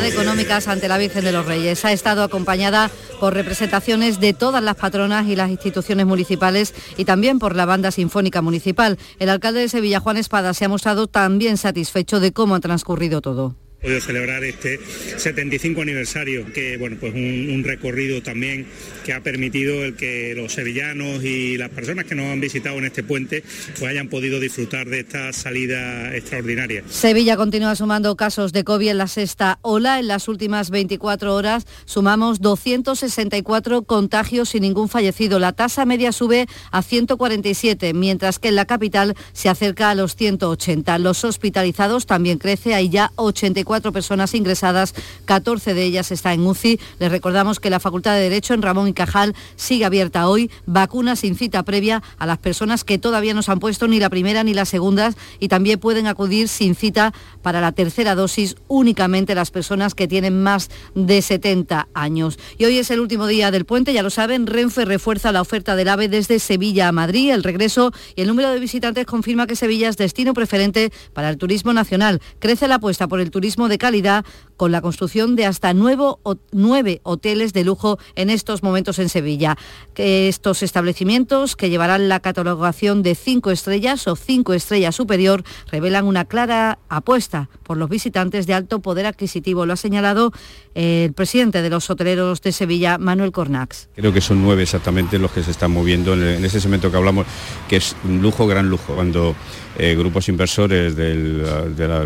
De económicas ante la Virgen de los Reyes. Ha estado acompañada por representaciones de todas las patronas y las instituciones municipales y también por la banda sinfónica municipal. El alcalde de Sevilla, Juan Espada, se ha mostrado también satisfecho de cómo ha transcurrido todo podido celebrar este 75 aniversario, que bueno, pues un, recorrido también que ha permitido el que los sevillanos y las personas que nos han visitado en este puente pues hayan podido disfrutar de esta salida extraordinaria. Sevilla continúa sumando casos de COVID en la sexta ola. En las últimas 24 horas sumamos 264 contagios y ningún fallecido. La tasa media sube a 147, mientras que en la capital se acerca a los 180. Los hospitalizados también crece, hay ya 84 24 personas ingresadas, 14 de ellas están en UCI. Les recordamos que la Facultad de Derecho en Ramón y Cajal sigue abierta hoy. Vacunas sin cita previa a las personas que todavía no se han puesto ni la primera ni la segunda y también pueden acudir sin cita para la tercera dosis únicamente las personas que tienen más de 70 años. Y hoy es el último día del puente, ya lo saben, Renfe refuerza la oferta del AVE desde Sevilla a Madrid. El regreso y el número de visitantes confirma que Sevilla es destino preferente para el turismo nacional. Crece la apuesta por el turismo de calidad con la construcción de hasta nueve hoteles de lujo en estos momentos en Sevilla. Estos establecimientos, que llevarán la catalogación de cinco estrellas o cinco estrellas superior, revelan una clara apuesta por los visitantes de alto poder adquisitivo. Lo ha señalado el presidente de los hoteleros de Sevilla, Manuel Cornax. Creo que son nueve exactamente los que se están moviendo en ese segmento que hablamos, que es un lujo, gran lujo. Cuando eh, grupos inversores del,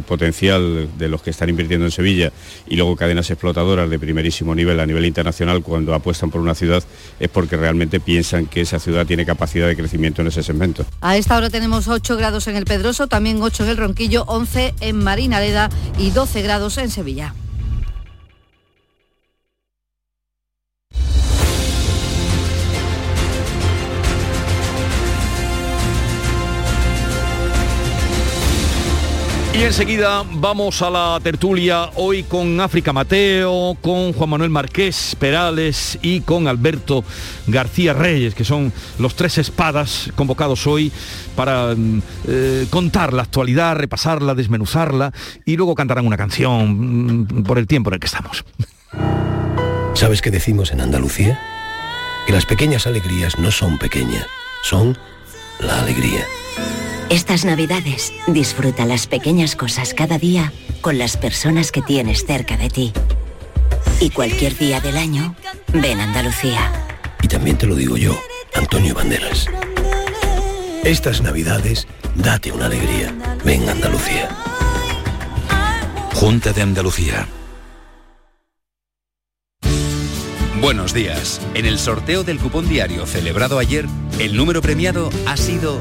potencial de los que están invirtiendo en Sevilla y luego cadenas explotadoras de primerísimo nivel a nivel internacional cuando apuestan por una ciudad es porque realmente piensan que esa ciudad tiene capacidad de crecimiento en ese segmento. A esta hora tenemos 8 grados en el Pedroso, también 8 en el Ronquillo, 11 en Marinaleda y 12 grados en Sevilla. Y enseguida vamos a la tertulia hoy con África Mateo, con Juan Manuel Marqués Perales y con Alberto García Reyes, que son los tres espadas convocados hoy para mm, eh, contar la actualidad, repasarla, desmenuzarla y luego cantarán una canción mm, por el tiempo en el que estamos. ¿Sabes qué decimos en Andalucía? Que las pequeñas alegrías no son pequeñas, son la alegría. Estas navidades disfruta las pequeñas cosas cada día con las personas que tienes cerca de ti. Y cualquier día del año, ven Andalucía. Y también te lo digo yo, Antonio Banderas. Estas navidades, date una alegría. Ven Andalucía. Junta de Andalucía. Buenos días. En el sorteo del cupón diario celebrado ayer, el número premiado ha sido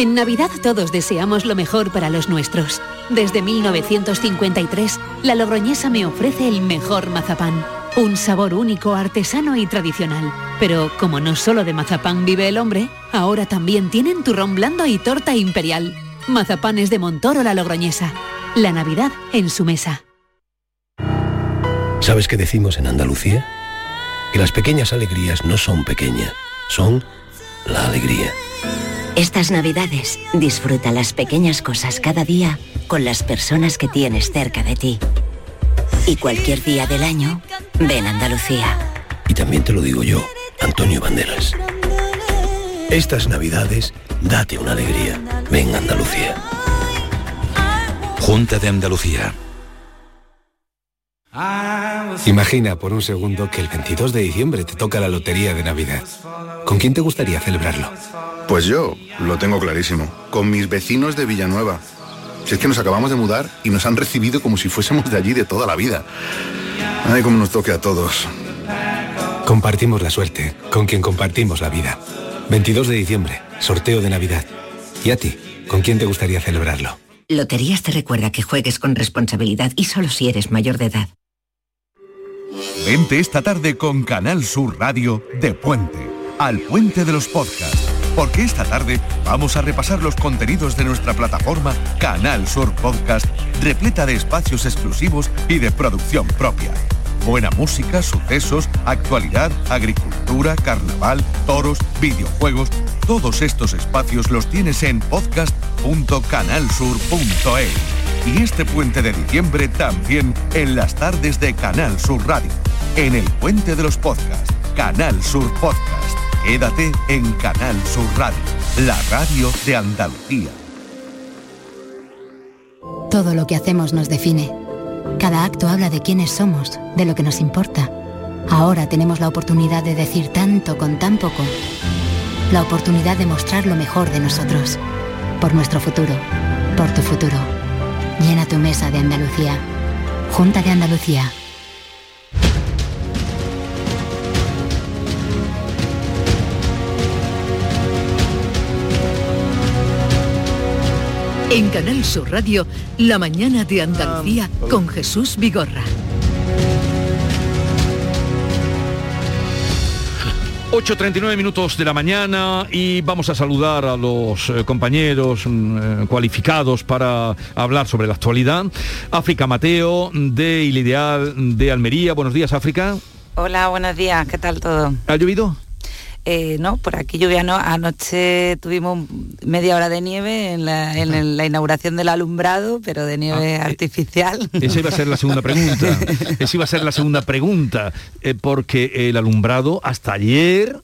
En Navidad todos deseamos lo mejor para los nuestros. Desde 1953, la Logroñesa me ofrece el mejor mazapán. Un sabor único, artesano y tradicional. Pero como no solo de mazapán vive el hombre, ahora también tienen turrón blando y torta imperial. Mazapanes de Montoro la Logroñesa. La Navidad en su mesa. ¿Sabes qué decimos en Andalucía? Que las pequeñas alegrías no son pequeñas, son la alegría. Estas navidades disfruta las pequeñas cosas cada día con las personas que tienes cerca de ti. Y cualquier día del año, ven Andalucía. Y también te lo digo yo, Antonio Banderas. Estas navidades, date una alegría. Ven Andalucía. Junta de Andalucía. Imagina por un segundo que el 22 de diciembre te toca la lotería de Navidad. ¿Con quién te gustaría celebrarlo? Pues yo lo tengo clarísimo, con mis vecinos de Villanueva. Si es que nos acabamos de mudar y nos han recibido como si fuésemos de allí de toda la vida. Ay, cómo nos toque a todos. Compartimos la suerte, con quien compartimos la vida. 22 de diciembre, sorteo de Navidad. ¿Y a ti? ¿Con quién te gustaría celebrarlo? Loterías te recuerda que juegues con responsabilidad y solo si eres mayor de edad. Vente esta tarde con Canal Sur Radio de Puente, al Puente de los Podcasts porque esta tarde vamos a repasar los contenidos de nuestra plataforma Canal Sur Podcast, repleta de espacios exclusivos y de producción propia. Buena música, sucesos, actualidad, agricultura, carnaval, toros, videojuegos. Todos estos espacios los tienes en podcast.canalsur.es. Y este puente de diciembre también en las tardes de Canal Sur Radio, en el puente de los podcasts, Canal Sur Podcast. Quédate en Canal Sur Radio, la radio de Andalucía. Todo lo que hacemos nos define. Cada acto habla de quiénes somos, de lo que nos importa. Ahora tenemos la oportunidad de decir tanto con tan poco. La oportunidad de mostrar lo mejor de nosotros. Por nuestro futuro. Por tu futuro. Llena tu mesa de Andalucía. Junta de Andalucía. En Canal Sur Radio, La mañana de Andalucía con Jesús Vigorra. 8.39 minutos de la mañana y vamos a saludar a los eh, compañeros mm, eh, cualificados para hablar sobre la actualidad. África Mateo de Il Ideal de Almería. Buenos días, África. Hola, buenos días. ¿Qué tal todo? ¿Ha llovido? Eh, no, por aquí lluvia no. Anoche tuvimos media hora de nieve en la, inauguración del alumbrado, pero de nieve Ah, eh, artificial. Esa iba a ser la segunda pregunta. Esa iba a ser la segunda pregunta, eh, porque el alumbrado hasta ayer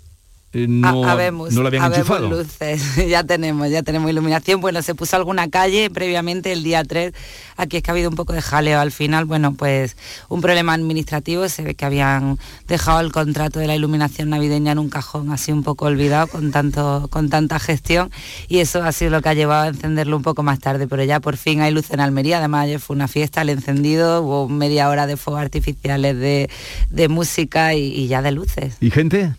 no, Ha- habemos, no lo habían enchufado. luces, ya tenemos, ya tenemos iluminación. Bueno, se puso alguna calle previamente el día 3. Aquí es que ha habido un poco de jaleo al final. Bueno, pues un problema administrativo. Se ve que habían dejado el contrato de la iluminación navideña en un cajón así un poco olvidado con, tanto, con tanta gestión. Y eso ha sido lo que ha llevado a encenderlo un poco más tarde. Pero ya por fin hay luz en Almería. Además, ayer fue una fiesta, el encendido. Hubo media hora de fuegos artificiales, de, de música y- y ya de luces. ¿Y gente?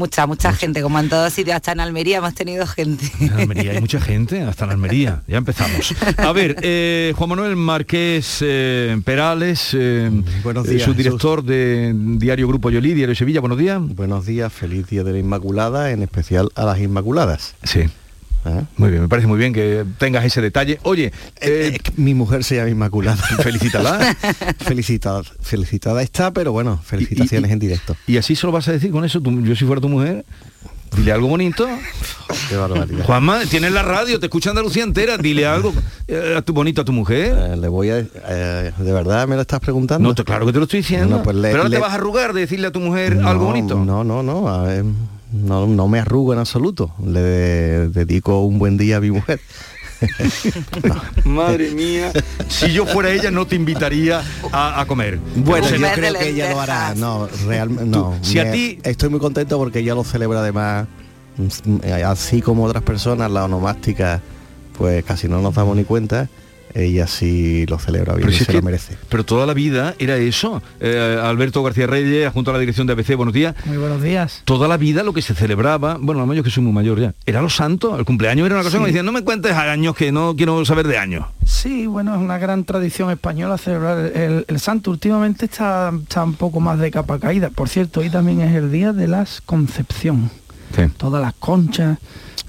Mucha, mucha gente, como en todos sitios, hasta en Almería hemos tenido gente. En Almería hay mucha gente, hasta en Almería. Ya empezamos. A ver, eh, Juan Manuel Márquez eh, Perales, eh, Buenos eh, días, subdirector de Diario Grupo Yolí, Diario Sevilla. Buenos días. Buenos días, feliz día de la Inmaculada, en especial a las Inmaculadas. Sí. Muy bien, me parece muy bien que tengas ese detalle. Oye, Eh, mi mujer se llama Inmaculada. Felicítala. felicitada, felicitada está, pero bueno, felicitaciones en directo. ¿Y así se lo vas a decir con eso? Tú- yo si fuera tu mujer, dile algo bonito. Qué barbaridad. Juanma, tienes la radio, te escucha Andalucía entera, dile algo eh, a tu bonito a tu mujer. Eh, le voy a... eh, ¿De verdad me lo estás preguntando? No, te- claro que te lo estoy diciendo. Bueno, pues le- Pero ahora le- te vas a arrugar de decirle a tu mujer No, algo bonito. No, no, no, a ver, no, no me arrugo en absoluto. Le de- dedico un buen día a mi mujer. Madre mía, si yo fuera ella no te invitaría a, a comer. Bueno, yo creo que ella lo hará. No, realmente no. si a ti- estoy muy contento porque ella lo celebra además, mm, eh, así como otras personas, la onomástica, pues casi no nos damos ni cuenta. Ella sí lo celebra bien Pero y si es se que- lo merece. Pero toda la vida era eso. Eh, Alberto García Reyes, junto a la dirección de ABC, buenos días. Muy buenos días. Toda la vida lo que se celebraba, bueno, lo yo que soy muy mayor ya, era los santos. El cumpleaños era una cosa Sí. que me decían, no me cuentes años que no quiero saber de años. Sí, bueno, es una gran tradición española celebrar el, el santo. Últimamente está, está un poco más de capa caída. Por cierto, hoy también es el día de las Concepción. Todas las conchas,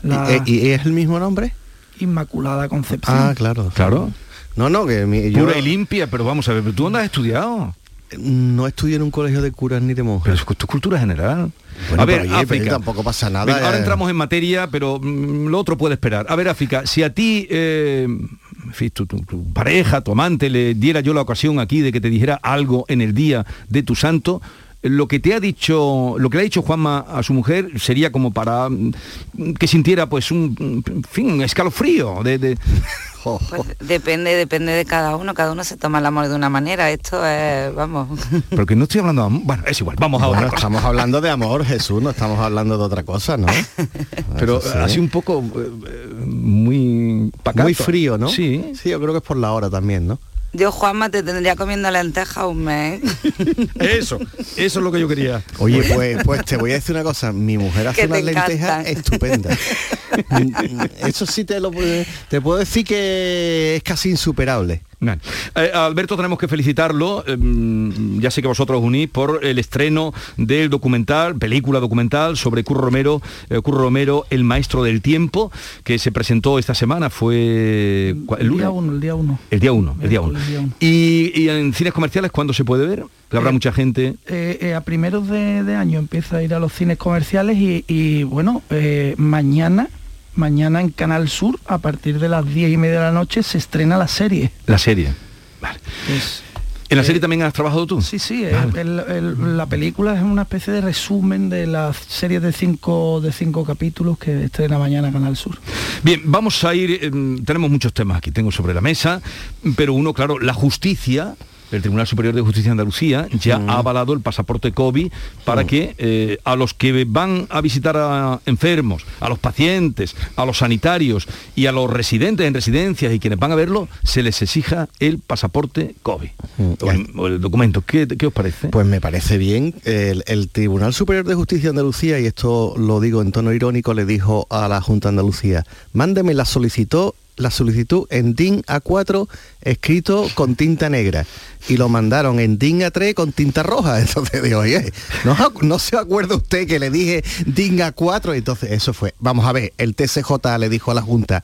la ¿Y, eh, y es el mismo nombre? Inmaculada Concepción. Ah, claro. Claro. No, no, que mi- yo Pura y limpia, pero vamos a ver, ¿tú dónde has estudiado? no estudié en un colegio de curas ni de monjes. Pero es tu cultura general. Bueno, a ver, oye, África. tampoco pasa nada. Venga, ahora eh. entramos en materia, pero mm, lo otro puede esperar. A ver, África, si a ti, eh, en fin, tu, tu- tu pareja, tu amante, le diera yo la ocasión aquí de que te dijera algo en el día de tu santo, lo que te ha dicho, lo que le ha dicho Juanma a su mujer sería como para mm, que sintiera pues un, en fin, un escalofrío de, de- Pues depende, depende de cada uno, cada uno se toma el amor de una manera. Esto es, vamos. Porque no estoy hablando de amor. Bueno, es igual, vamos a Bueno, otra cosa. estamos hablando de amor, Jesús, no estamos hablando de otra cosa, ¿no? Pero sí. así un poco eh, eh, muy pacato. Muy frío, ¿no? Sí. Sí, yo creo que es por la hora también, ¿no? Yo, Juanma, te tendría comiendo lenteja un mes. Eso, eso es lo que yo quería. Oye, pues, pues te voy a decir una cosa, mi mujer hace unas lentejas estupendas. Eso sí te lo puedo- te puedo decir que es casi insuperable. Eh, Alberto tenemos que felicitarlo, eh, mm, ya sé que vosotros os unís, por el estreno del documental, película documental sobre Curro Romero, eh, Curro Romero, El Maestro del Tiempo, que se presentó esta semana, fue ¿cuál- el día uno, el día uno. El día 1, el día 1. Miércoles, día uno. Y, y en cines comerciales, ¿cuándo se puede ver? Que habrá Eh, mucha gente. A primeros de, de año empieza a ir a los cines comerciales y, y, bueno, mañana, mañana en Canal Sur, a partir de las 10 y media de la noche, se estrena la serie. La serie. Es- ¿En la serie también has trabajado tú? Sí, sí, el- el- el- la película es una especie de resumen de la serie de cinco, de cinco capítulos que estrena mañana Canal Sur. Bien, vamos a ir, em, tenemos muchos temas aquí, tengo sobre la mesa, pero uno, claro, la justicia, el Tribunal Superior de Justicia de Andalucía ya ha avalado el pasaporte COVID para que eh, a los que van a visitar a enfermos, a los pacientes, a los sanitarios y a los residentes en residencias y quienes van a verlo, se les exija el pasaporte COVID o el, o el documento. ¿Qué, qué os parece? Pues me parece bien. El, el Tribunal Superior de Justicia de Andalucía, y esto lo digo en tono irónico, le dijo a la Junta de Andalucía, mándeme la solicitó la solicitud en DIN A4 escrito con tinta negra y lo mandaron en DIN A3 con tinta roja. Entonces digo, oye, ¿no, no se acuerda usted que le dije DIN A4? Entonces eso fue. Vamos a ver, el TCJ le dijo a la Junta,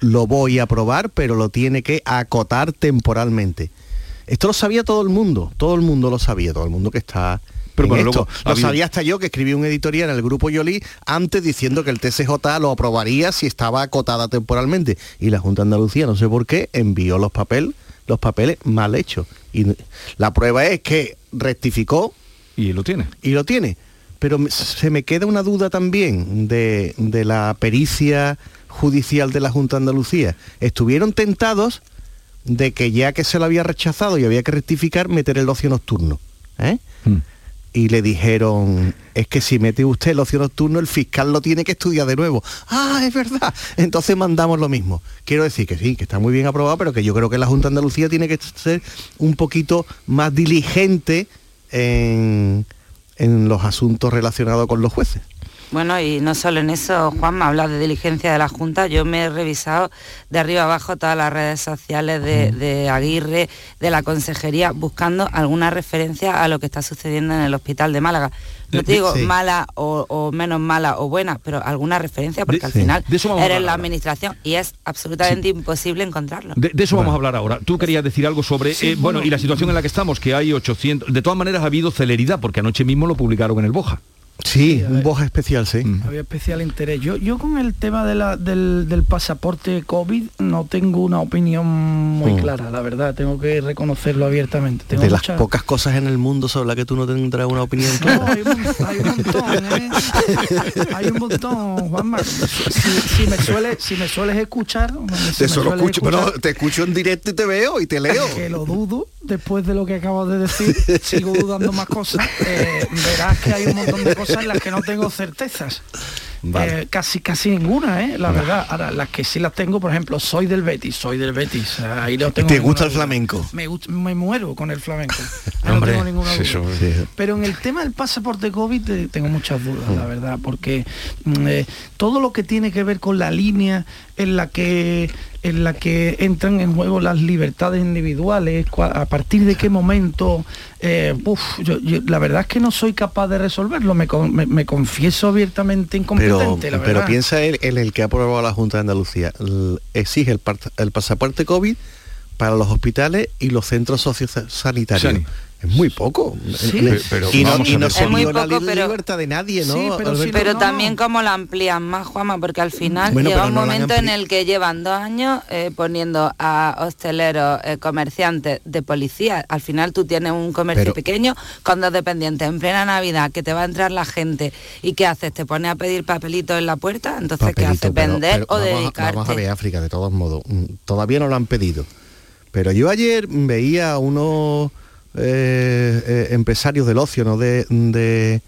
lo voy a aprobar, pero lo tiene que acotar temporalmente. Esto lo sabía todo el mundo, todo el mundo lo sabía, todo el mundo que está... Pero en bueno, esto. luego lo sabía hasta yo que escribí un editorial en el grupo Yoli antes diciendo que el TCJ lo aprobaría si estaba acotada temporalmente. Y la Junta de Andalucía, no sé por qué, envió los papeles, los papeles mal hechos. Y la prueba es que rectificó. Y lo tiene. Y lo tiene. Pero se me queda una duda también de, de la pericia judicial de la Junta de Andalucía. Estuvieron tentados de que ya que se lo había rechazado y había que rectificar, meter el ocio nocturno. ¿eh? Y le dijeron, es que si mete usted el ocio nocturno, el fiscal lo tiene que estudiar de nuevo. Ah, es verdad. Entonces mandamos lo mismo. Quiero decir que sí, que está muy bien aprobado, pero que yo creo que la Junta de Andalucía tiene que ser un poquito más diligente en, en los asuntos relacionados con los jueces. Bueno, y no solo en eso, Juan, me habla de diligencia de la Junta. Yo me he revisado de arriba abajo todas las redes sociales de, de Aguirre, de la Consejería, buscando alguna referencia a lo que está sucediendo en el Hospital de Málaga. No te Eh, digo sí. mala o, o menos mala o buena, pero alguna referencia, porque De- al sí. final De eso vamos a eres la administración y es absolutamente imposible encontrarlo. De, de eso vamos a hablar ahora. Tú querías decir algo sobre, Sí, eh, bueno, bueno. y la situación en la que estamos, que hay 800... De todas maneras ha habido celeridad, porque anoche mismo lo publicaron en el Boja. Sí, un Boja especial, sí. Había especial interés. Yo, yo con el tema de la- del, del pasaporte COVID no tengo una opinión muy Mm. clara, la verdad, tengo que reconocerlo abiertamente. Tengo de las pocas cosas en el mundo sobre las que tú no tendrás una opinión clara. hay un, hay un montón, ¿eh? Hay un montón, Juanma. Si, si me sueles, si me sueles escuchar, si Te me solo escucho, pero te escucho en directo y te veo y te leo. que lo dudo, después de lo que acabo de decir, sigo dudando más cosas, eh, verás que hay un montón de cosas en las que no tengo certezas. Vale. Eh, casi casi ninguna, ¿eh? la verdad. Ahora, las que sí las tengo, por ejemplo, soy del Betis, soy del Betis. Ahí no tengo ¿Te gusta el duda. flamenco? Me, me muero con el flamenco. Ahí Hombre, no tengo ninguna sí, duda. eso- sí. Pero en el tema del pasaporte COVID eh, tengo muchas dudas, Mm. la verdad, porque mm, eh, todo lo que tiene que ver con la línea en la que en la que entran en juego las libertades individuales, a partir de qué momento, eh, uf, yo- yo- la verdad es que no soy capaz de resolverlo, me, con- me- me confieso abiertamente incompetente, pero piensa el, el, el que ha aprobado la Junta de Andalucía. Exige el pasaporte COVID para los hospitales y los centros sociosanitarios. Sani. Es muy poco. Sí, Le- pero y no, y se Es muy viola poco, la pero- libertad de nadie, ¿no? Sí, pero Alberto? si Pero no, también no. cómo la amplían más, Juanma, porque al final Bueno, llega un momento en el que llevan dos años eh, poniendo a hosteleros, eh, comerciantes de policía. Al final tú tienes un comercio Pero- pequeño con dos dependientes en plena Navidad, que te va a entrar la gente y ¿qué haces? ¿Te pones a pedir papelitos en la puerta? Entonces, ¿qué Papelito, haces? pero- ¿Vender pero o vamos dedicarte? Vamos a ver África, de todos modos. Mm, Todavía no lo han pedido. Pero yo ayer veía a unos eh, eh, empresarios del ocio, no de, de,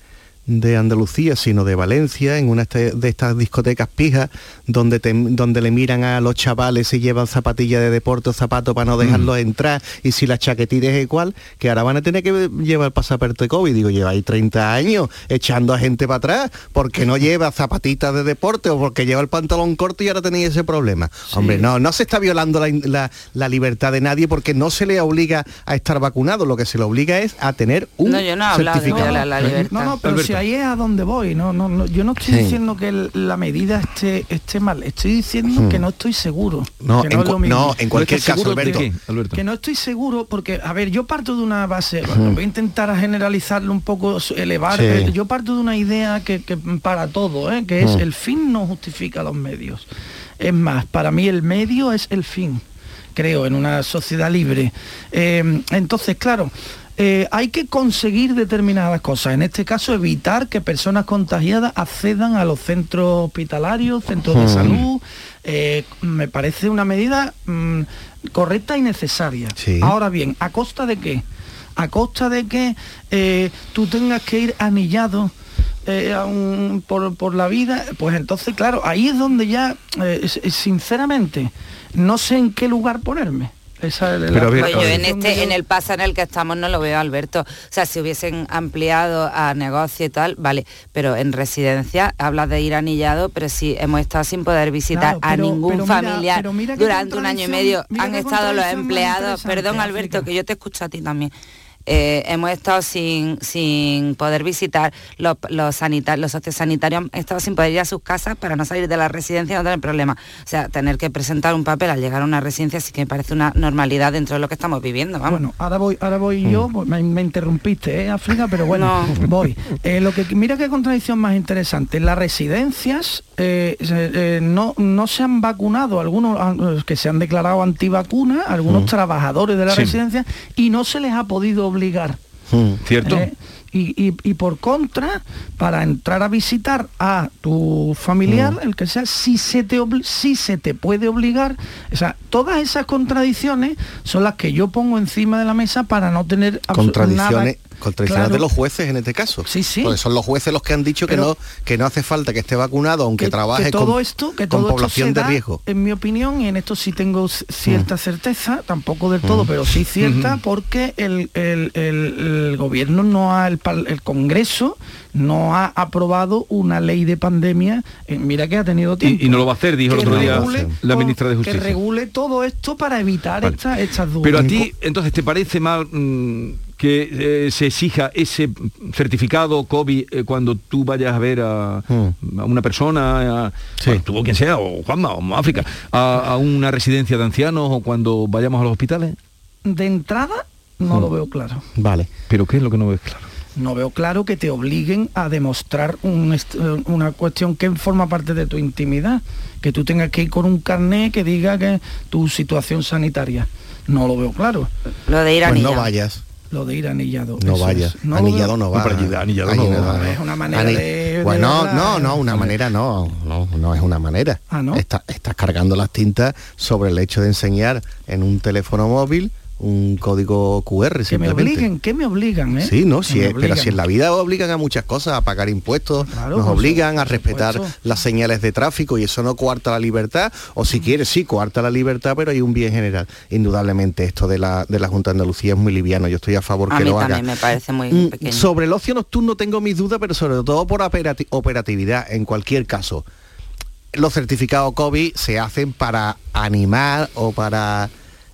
de Andalucía, sino de Valencia, en una este- de estas discotecas pijas, donde, te- donde le miran a los chavales si llevan zapatillas de deporte o zapatos para no dejarlos entrar, y si la chaquetilla es igual, que ahora van a tener que llevar pasaporte COVID. Digo, lleváis 30 años echando a gente para atrás, porque no lleva zapatitas de deporte o porque lleva el pantalón corto y ahora tenéis ese problema. Hombre, no, no se está violando la, la- la libertad de nadie porque no se le obliga a estar vacunado, lo que se le obliga es a tener un No, yo no he hablado de certificado. violar la libertad. No, no, pero si ahí es a donde voy, no, no, no, yo no estoy Sí. diciendo que el- la medida esté, esté mal, estoy diciendo Hmm. que no estoy seguro. No, que en es lo cu- mismo. no, en cualquier caso, Alberto. qué, Alberto? Que no estoy seguro porque, a ver, yo parto de una base, bueno, voy a intentar generalizarlo un poco, elevar, Sí. eh, yo parto de una idea que, que para todo, ¿eh? que es Mm. el fin no justifica los medios. Es más, para mí el medio es el fin. creo, en una sociedad libre. Eh, entonces, claro, eh, hay que conseguir determinadas cosas. En este caso, evitar que personas contagiadas accedan a los centros hospitalarios, centros de Hmm. salud. Eh, me parece una medida mm, correcta y necesaria. Sí. Ahora bien, ¿a costa de qué? A costa de que eh, tú tengas que ir anillado eh, un- por, por la vida, pues entonces, claro, ahí es donde ya, sinceramente, no sé en qué lugar ponerme. Esa es la- Pues yo en este, en el paso en el que estamos no lo veo, Alberto. O sea, si hubiesen ampliado a negocio y tal, vale, pero en residencia hablas de ir anillado, pero si hemos estado sin poder visitar Claro, a ningún mira- familiar durante un año y medio, han estado los empleados, perdón Alberto, que yo te escucho a ti también. Eh, hemos estado sin, sin poder visitar los, los, sanita- los sociosanitarios han estado sin poder ir a sus casas para no salir de la residencia y no tener problemas. O sea, tener que presentar un papel al llegar a una residencia sí que me parece una normalidad dentro de lo que estamos viviendo. Vamos. Bueno, ahora voy, ahora voy yo, Mm. pues me, me interrumpiste, ¿eh, África? Pero bueno, No. voy. Eh, lo que mira qué contradicción más interesante. Las residencias eh, eh, no, no se han vacunado, algunos que se han declarado antivacunas, algunos Mm. trabajadores de la Sí. residencia, y no se les ha podido obligar. Hmm. ¿Cierto? ¿eh? Y, y- y por contra, para entrar a visitar a tu familiar, el que sea, si se te si se te puede obligar, o sea, todas esas contradicciones son las que yo pongo encima de la mesa para no tener contradicciones nada- contradicciones Claro. de los jueces en este caso Sí, sí. porque son los jueces los que han dicho Pero- que no que no hace falta que esté vacunado aunque que, trabaje que todo con, esto que con todo población esto se de da, riesgo en mi opinión y en esto sí tengo cierta certeza tampoco del todo Mm. pero sí cierta Ujú. porque el, el- el- el gobierno no ha el, el congreso no ha aprobado una ley de pandemia eh, mira que ha tenido tiempo Y, y no lo va a hacer, dijo el que otro día regule la ministra de que Justicia. regule todo esto para evitar Vale. esta- estas dudas Pero a ti, entonces, ¿te parece mal mm, que eh, se exija ese certificado COVID eh, cuando tú vayas a ver a, Hmm. a una persona, a, bueno, tú o quien sea, o Juanma, o África, a, a una residencia de ancianos o cuando vayamos a los hospitales? de entrada no Mm. lo veo claro vale ¿Pero qué es lo que no ves claro? no veo claro que te obliguen a demostrar un eh, una cuestión que forma parte de tu intimidad, que tú tengas que ir con un carné que diga que tu situación sanitaria. No lo veo claro. Lo de ir pues no vayas Lo de ir anillado. no eso vayas es. No anillado no va No, anillado no va. Es una manera de bueno no no ¿eh? una manera no no no es una manera Ah, ¿no? Está- estás cargando las tintas sobre el hecho de enseñar en un teléfono móvil un código QR Que me obliguen, que me obligan, ¿eh? Sí, no, me es- pero si en la vida obligan a muchas cosas, a pagar impuestos, Claro, nos obligan a respetar supuesto. las señales de tráfico y eso no coarta la libertad, o si quieres, sí, coarta la libertad, pero hay un bien general. Indudablemente esto de la, de la Junta de Andalucía es muy liviano, yo estoy a favor A que mí lo haga. también me parece muy Mm, pequeño. Sobre el ocio nocturno tengo mis dudas, pero sobre todo por operati- operatividad, en cualquier caso. Los certificados COVID se hacen para animar o para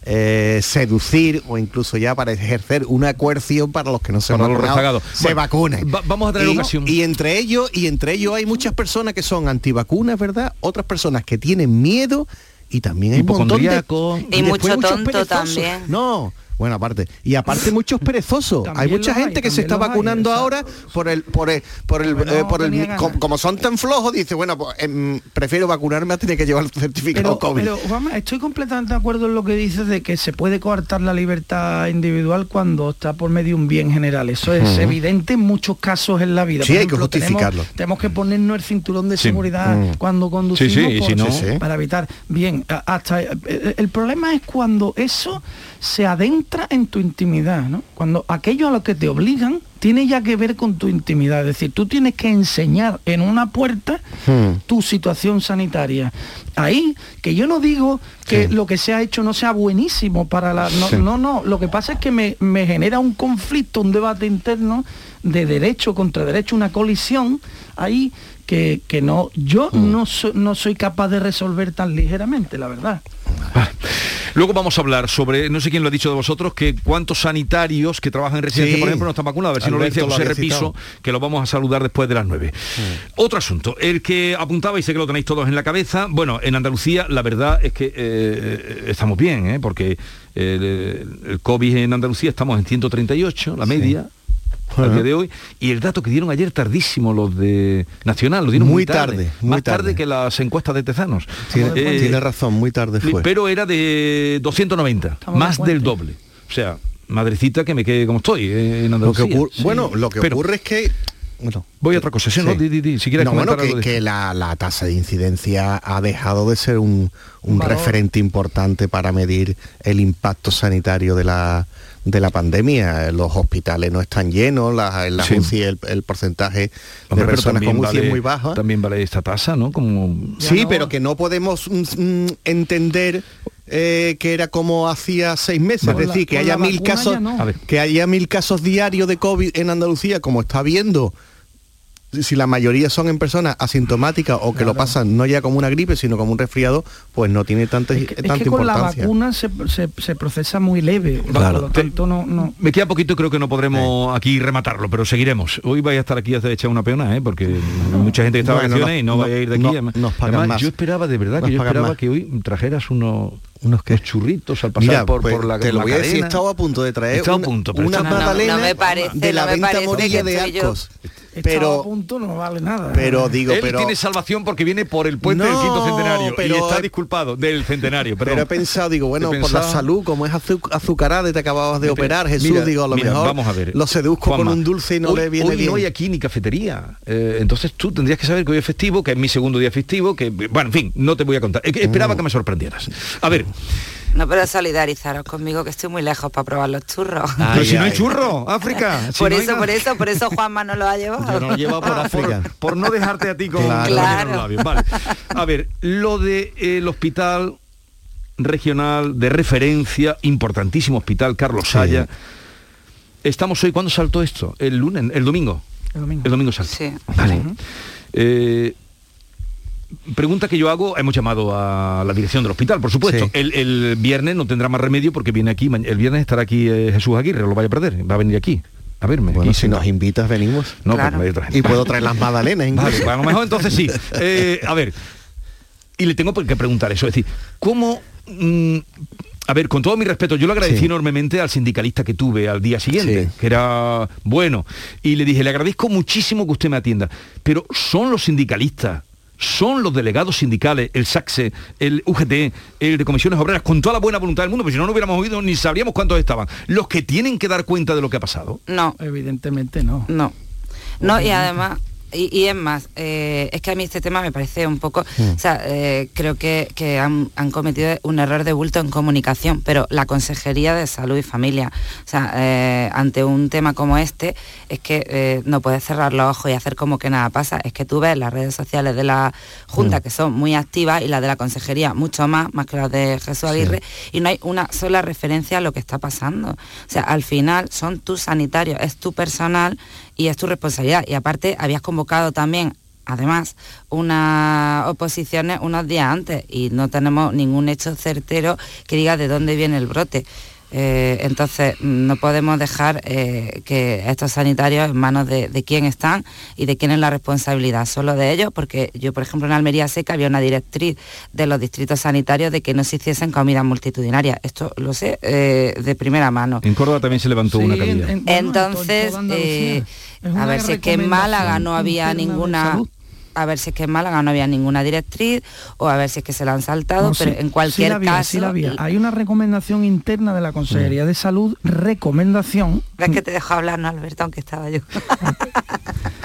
eh, seducir o incluso ya para ejercer una coerción para los que no se han los vacunado, rezagados. se Bueno, vacunen. va- vamos a tener y, ocasión. Y entre ellos, y entre ellos hay muchas personas que son antivacunas, ¿verdad? Otras personas que tienen miedo y también hay un montón de Hipocondríaco. Y mucho tonto también. No. Bueno, aparte. Y aparte muchos perezosos. hay mucha hay, gente que se está hay, vacunando ahora por el por el por el, eh, por el tenía com- ganas. como son tan flojos dice, bueno, pues em, prefiero vacunarme a tener que llevar el certificado Pero, COVID. pero, Juanma, estoy completamente de acuerdo en lo que dices de que se puede coartar la libertad individual cuando está por medio de un bien general. Eso es evidente en muchos casos en la vida. Sí, Por hay que tenemos- justificarlo. Tenemos, que ponernos el cinturón de Sí. seguridad Mm. cuando conducimos Sí, sí, y por- si no- para evitar. Bien, hasta eh, el problema es cuando eso se adentra en tu intimidad, ¿no? Cuando aquello a lo que te obligan tiene ya que ver con tu intimidad. Es decir, tú tienes que enseñar en una puerta Hmm. tu situación sanitaria. Ahí, que yo no digo que Sí. lo que se ha hecho no sea buenísimo para la... No, Sí. no, no, lo que pasa es que me, me genera un conflicto, un debate interno de derecho contra derecho, una colisión ahí que, que no, yo Hmm. no, so- no soy capaz de resolver tan ligeramente, la verdad. Vale. Luego vamos a hablar sobre, no sé quién lo ha dicho de vosotros, que cuántos sanitarios que trabajan en residencia, Sí. por ejemplo, no están vacunados. A ver si no lo dice José Repiso, citado. que lo vamos a saludar después de las 9. Otro asunto, el que apuntaba, y sé que lo tenéis todos en la cabeza, bueno, en Andalucía la verdad es que eh, estamos bien, ¿eh? porque el, el COVID en Andalucía estamos en 138, la media. Al día de hoy. Y el dato que dieron ayer tardísimo los de Nacional, lo dieron muy, Muy tarde, muy más tarde. tarde. que las encuestas de Tezanos. Tiene, Eh, tiene razón, muy tarde fue. pero era de 290, Estamos más de del doble. O sea, madrecita que me quede como estoy eh, en Lo que Andalucía. ocurre- Sí. bueno, lo que Pero ocurre es que bueno, voy a otra cosa, sí, ¿no? Di, di, di, si quieres no, bueno, que, de que la, la tasa de incidencia ha dejado de ser un, referente importante para medir el impacto sanitario de la de la pandemia. Los hospitales no están llenos, la, en la Sí. UCI el, el porcentaje Hombre, de personas con UCI vale- es muy bajo. También vale esta tasa, ¿no? Como Sí, pero que no podemos mm, mm, entender eh, que era como hacía seis meses, es decir, que haya mil casos, no. Que haya mil casos diarios de COVID en Andalucía, como está viendo. Si la mayoría son en personas asintomáticas o que lo pasan no ya como una gripe, sino como un resfriado, pues no tiene tanta, Es tanta que con la vacuna se, se- se procesa muy leve. Claro. Por lo tanto, no, no. Me queda poquito, creo que no podremos aquí rematarlo, pero seguiremos. Hoy vais a estar aquí a echar una peona, ¿eh? porque hay mucha gente que está Bueno, vacaciones no- y no, no- vaya a ir de aquí. no- además, nos pagan además, más. yo esperaba, de verdad, Nos que yo esperaba más. que hoy trajeras unos, unos, churritos al pasar Mira, por, pues, por la te lo voy a decir, estaba a punto de traer Estaba a una, punto, pero una magdalena No me parece, de la no me venta Morilla que de. Arcos. A Pero, punto no vale nada. pero digo, Él pero tiene salvación porque viene por el puente del quinto centenario pero- y está disculpado del centenario. Pero he pensado, digo, bueno, por la salud, como es azu- azucarada y te acababas de operar, Jesús, mira, digo, a lo mira, mejor vamos a ver. lo seduzco Juanma, con un dulce y no hoy- le viene hoy bien. no hay aquí ni cafetería. Eh, entonces tú tendrías que saber que hoy es festivo, que es mi segundo día festivo, que, bueno, en fin, no te voy a contar. Esperaba Mm. que me sorprendieras. A ver, No, pero solidarizaros conmigo que estoy muy lejos para probar los churros. pero si no hay churro, África. si por no eso, por eso, por eso Juanma no lo ha llevado. Yo no lo llevo por África. Por, por no dejarte a ti con Claro. los Claro. labios. Vale. A ver, lo del hospital regional de referencia, importantísimo hospital, Carlos Saya. Estamos hoy, ¿cuándo saltó esto? El lunes, el domingo. El domingo. El domingo saltó. Sí. Vale. Eh, pregunta que yo hago, hemos llamado a la dirección del hospital, por supuesto. Sí. El, el viernes no tendrá más remedio porque viene aquí, el viernes estará aquí eh, Jesús Aguirre, lo vaya a perder, va a venir aquí. A verme. Bueno, aquí si nos invitas, venimos. No, Claro. pues me. Y puedo traer las magdalenas incluso. Vale, pues a lo mejor entonces sí. Eh, a ver, y le tengo que preguntar eso, es decir, ¿cómo... mm, a ver, con todo mi respeto, yo le agradecí Sí. enormemente al sindicalista que tuve al día siguiente, Sí. que era bueno, y le dije, le agradezco muchísimo que usted me atienda, pero son los sindicalistas, son los delegados sindicales, el SACSE, el UGT, el de comisiones obreras, con toda la buena voluntad del mundo, porque si no, no hubiéramos oído ni sabríamos cuántos estaban, los que tienen que dar cuenta de lo que ha pasado. No, Evidentemente no. no. No, y además, y, y es más, eh, es que a mí este tema me parece un poco, o sea, eh, creo que, que han, han cometido un error de bulto en comunicación, pero la Consejería de Salud y Familia, o sea, eh, ante un tema como este, es que no puedes cerrar los ojos y hacer como que nada pasa, es que tú ves las redes sociales de la Junta que son muy activas y las de la Consejería mucho más, más que las de Jesús Aguirre, y no hay una sola referencia a lo que está pasando. O sea, al final son tus sanitarios, es tu personal y es tu responsabilidad. Y aparte habías convocado también, además, unas oposiciones unos días antes y no tenemos ningún hecho certero que diga de dónde viene el brote. Eh, entonces no podemos dejar eh, que estos sanitarios en manos de, de quién están y de quién es la responsabilidad, solo de ellos, porque yo por ejemplo en Almería que había una directriz de los distritos sanitarios de que no se hiciesen comidas multitudinarias. Esto lo sé eh, de primera mano. En Córdoba también se levantó una cadilla. en- en to- en Entonces, eh, a ver si es que en Málaga no había ninguna salud. A ver si es que en Málaga no había ninguna directriz o a ver si es que se la han saltado, No, pero sí, en sí cualquier la había, caso sí la había. Hay una recomendación interna de la Consejería de Salud, recomendación. ves que te dejo hablar, no Alberto, aunque estaba yo.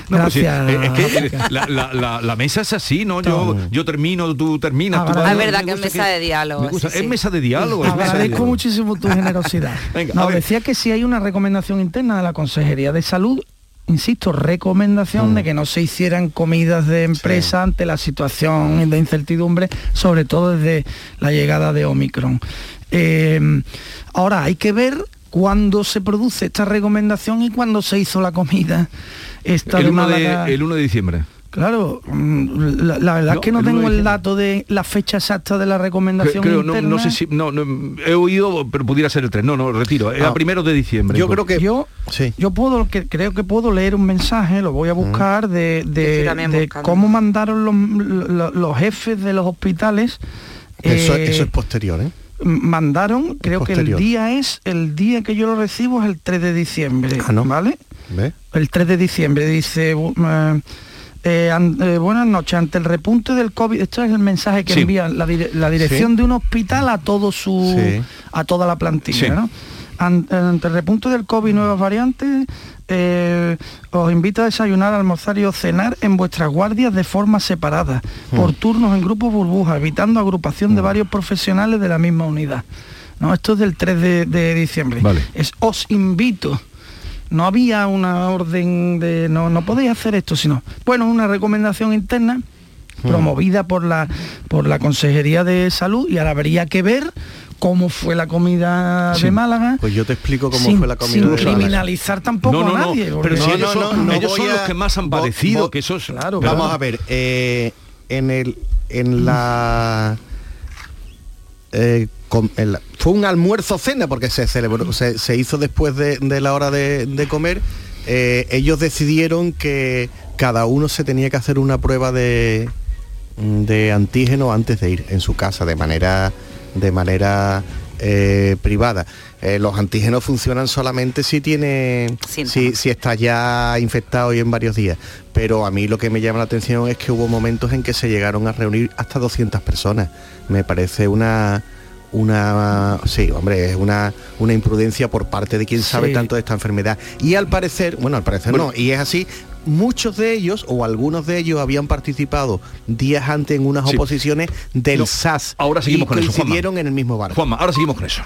No, pues sí, Gracias. eh, es que eh, la, la- la- la mesa es así, ¿no? Yo, yo termino, tú terminas. tú vas, es verdad me que es mesa de diálogo. me gusta. sí, Es sí. mesa de diálogo. es Agradezco diálogo. muchísimo tu generosidad. Venga, no, decía que si hay una recomendación interna de la Consejería de Salud, insisto, recomendación Mm. de que no se hicieran comidas de empresa ante la situación de incertidumbre, sobre todo desde la llegada de Omicron. Eh, ahora hay que ver cuándo se produce esta recomendación y cuándo se hizo la comida. Esta el, de 1 Málaga. de, el 1 de diciembre. Claro, mm, la, la verdad No, es que no tengo el dato de la fecha exacta de la recomendación Creo, no, no interna. sé si. No, no, he oído, pero pudiera ser el 3. No, no, retiro. Era Ah. primero de diciembre. Yo creo que yo sí. yo puedo que creo que puedo leer un mensaje lo voy a buscar de, cómo mandaron los, los- los jefes de los hospitales Eso, eh, eso es posterior, ¿eh? mandaron creo que el día es el día que yo lo recibo es el 3 de diciembre Ah, ¿no? vale el 3 de diciembre, dice... bu- eh, eh, buenas noches, ante el repunte del COVID, esto es el mensaje que Sí. envía la, dire- la dirección Sí. de un hospital a todo su Sí. a toda la plantilla. ¿no? An- ante el repunte del COVID nuevas variantes, eh, os invito a desayunar, almorzar y o cenar en vuestras guardias de forma separada, por turnos en grupos burbujas, evitando agrupación de varios profesionales de la misma unidad. ¿no? Esto es del 3 de, de diciembre. Es os invito. No había una orden de no, no podéis hacer esto, sino, bueno, una recomendación interna promovida por la por la Consejería de Salud y ahora habría que ver cómo fue la comida Sí. de Málaga. Pues yo te explico cómo sin, fue la comida sin de Málaga. criminalizar tampoco No, no, a no, nadie. pero si ellos son- ellos son los que más han padecido, que eso es- Claro, ¿verdad? Vamos a ver, eh, en el en la eh, fue un almuerzo cena porque se celebró, se, se hizo después de, de la hora de, de comer. eh, ellos decidieron que cada uno se tenía que hacer una prueba de, de antígeno antes de ir en su casa de manera de manera eh, privada. Eh, los antígenos funcionan solamente si tiene si, si está ya infectado y en varios días. Pero a mí lo que me llama la atención es que hubo momentos en que se llegaron a reunir hasta 200 personas. Me parece una una sí hombre es una una imprudencia por parte de quien sabe Sí. tanto de esta enfermedad y al parecer bueno al parecer no y es así muchos de ellos o algunos de ellos habían participado días antes en unas Sí. oposiciones del No, SAS ahora seguimos y con eso, Juanma. en el mismo bar Juanma, ahora seguimos con eso.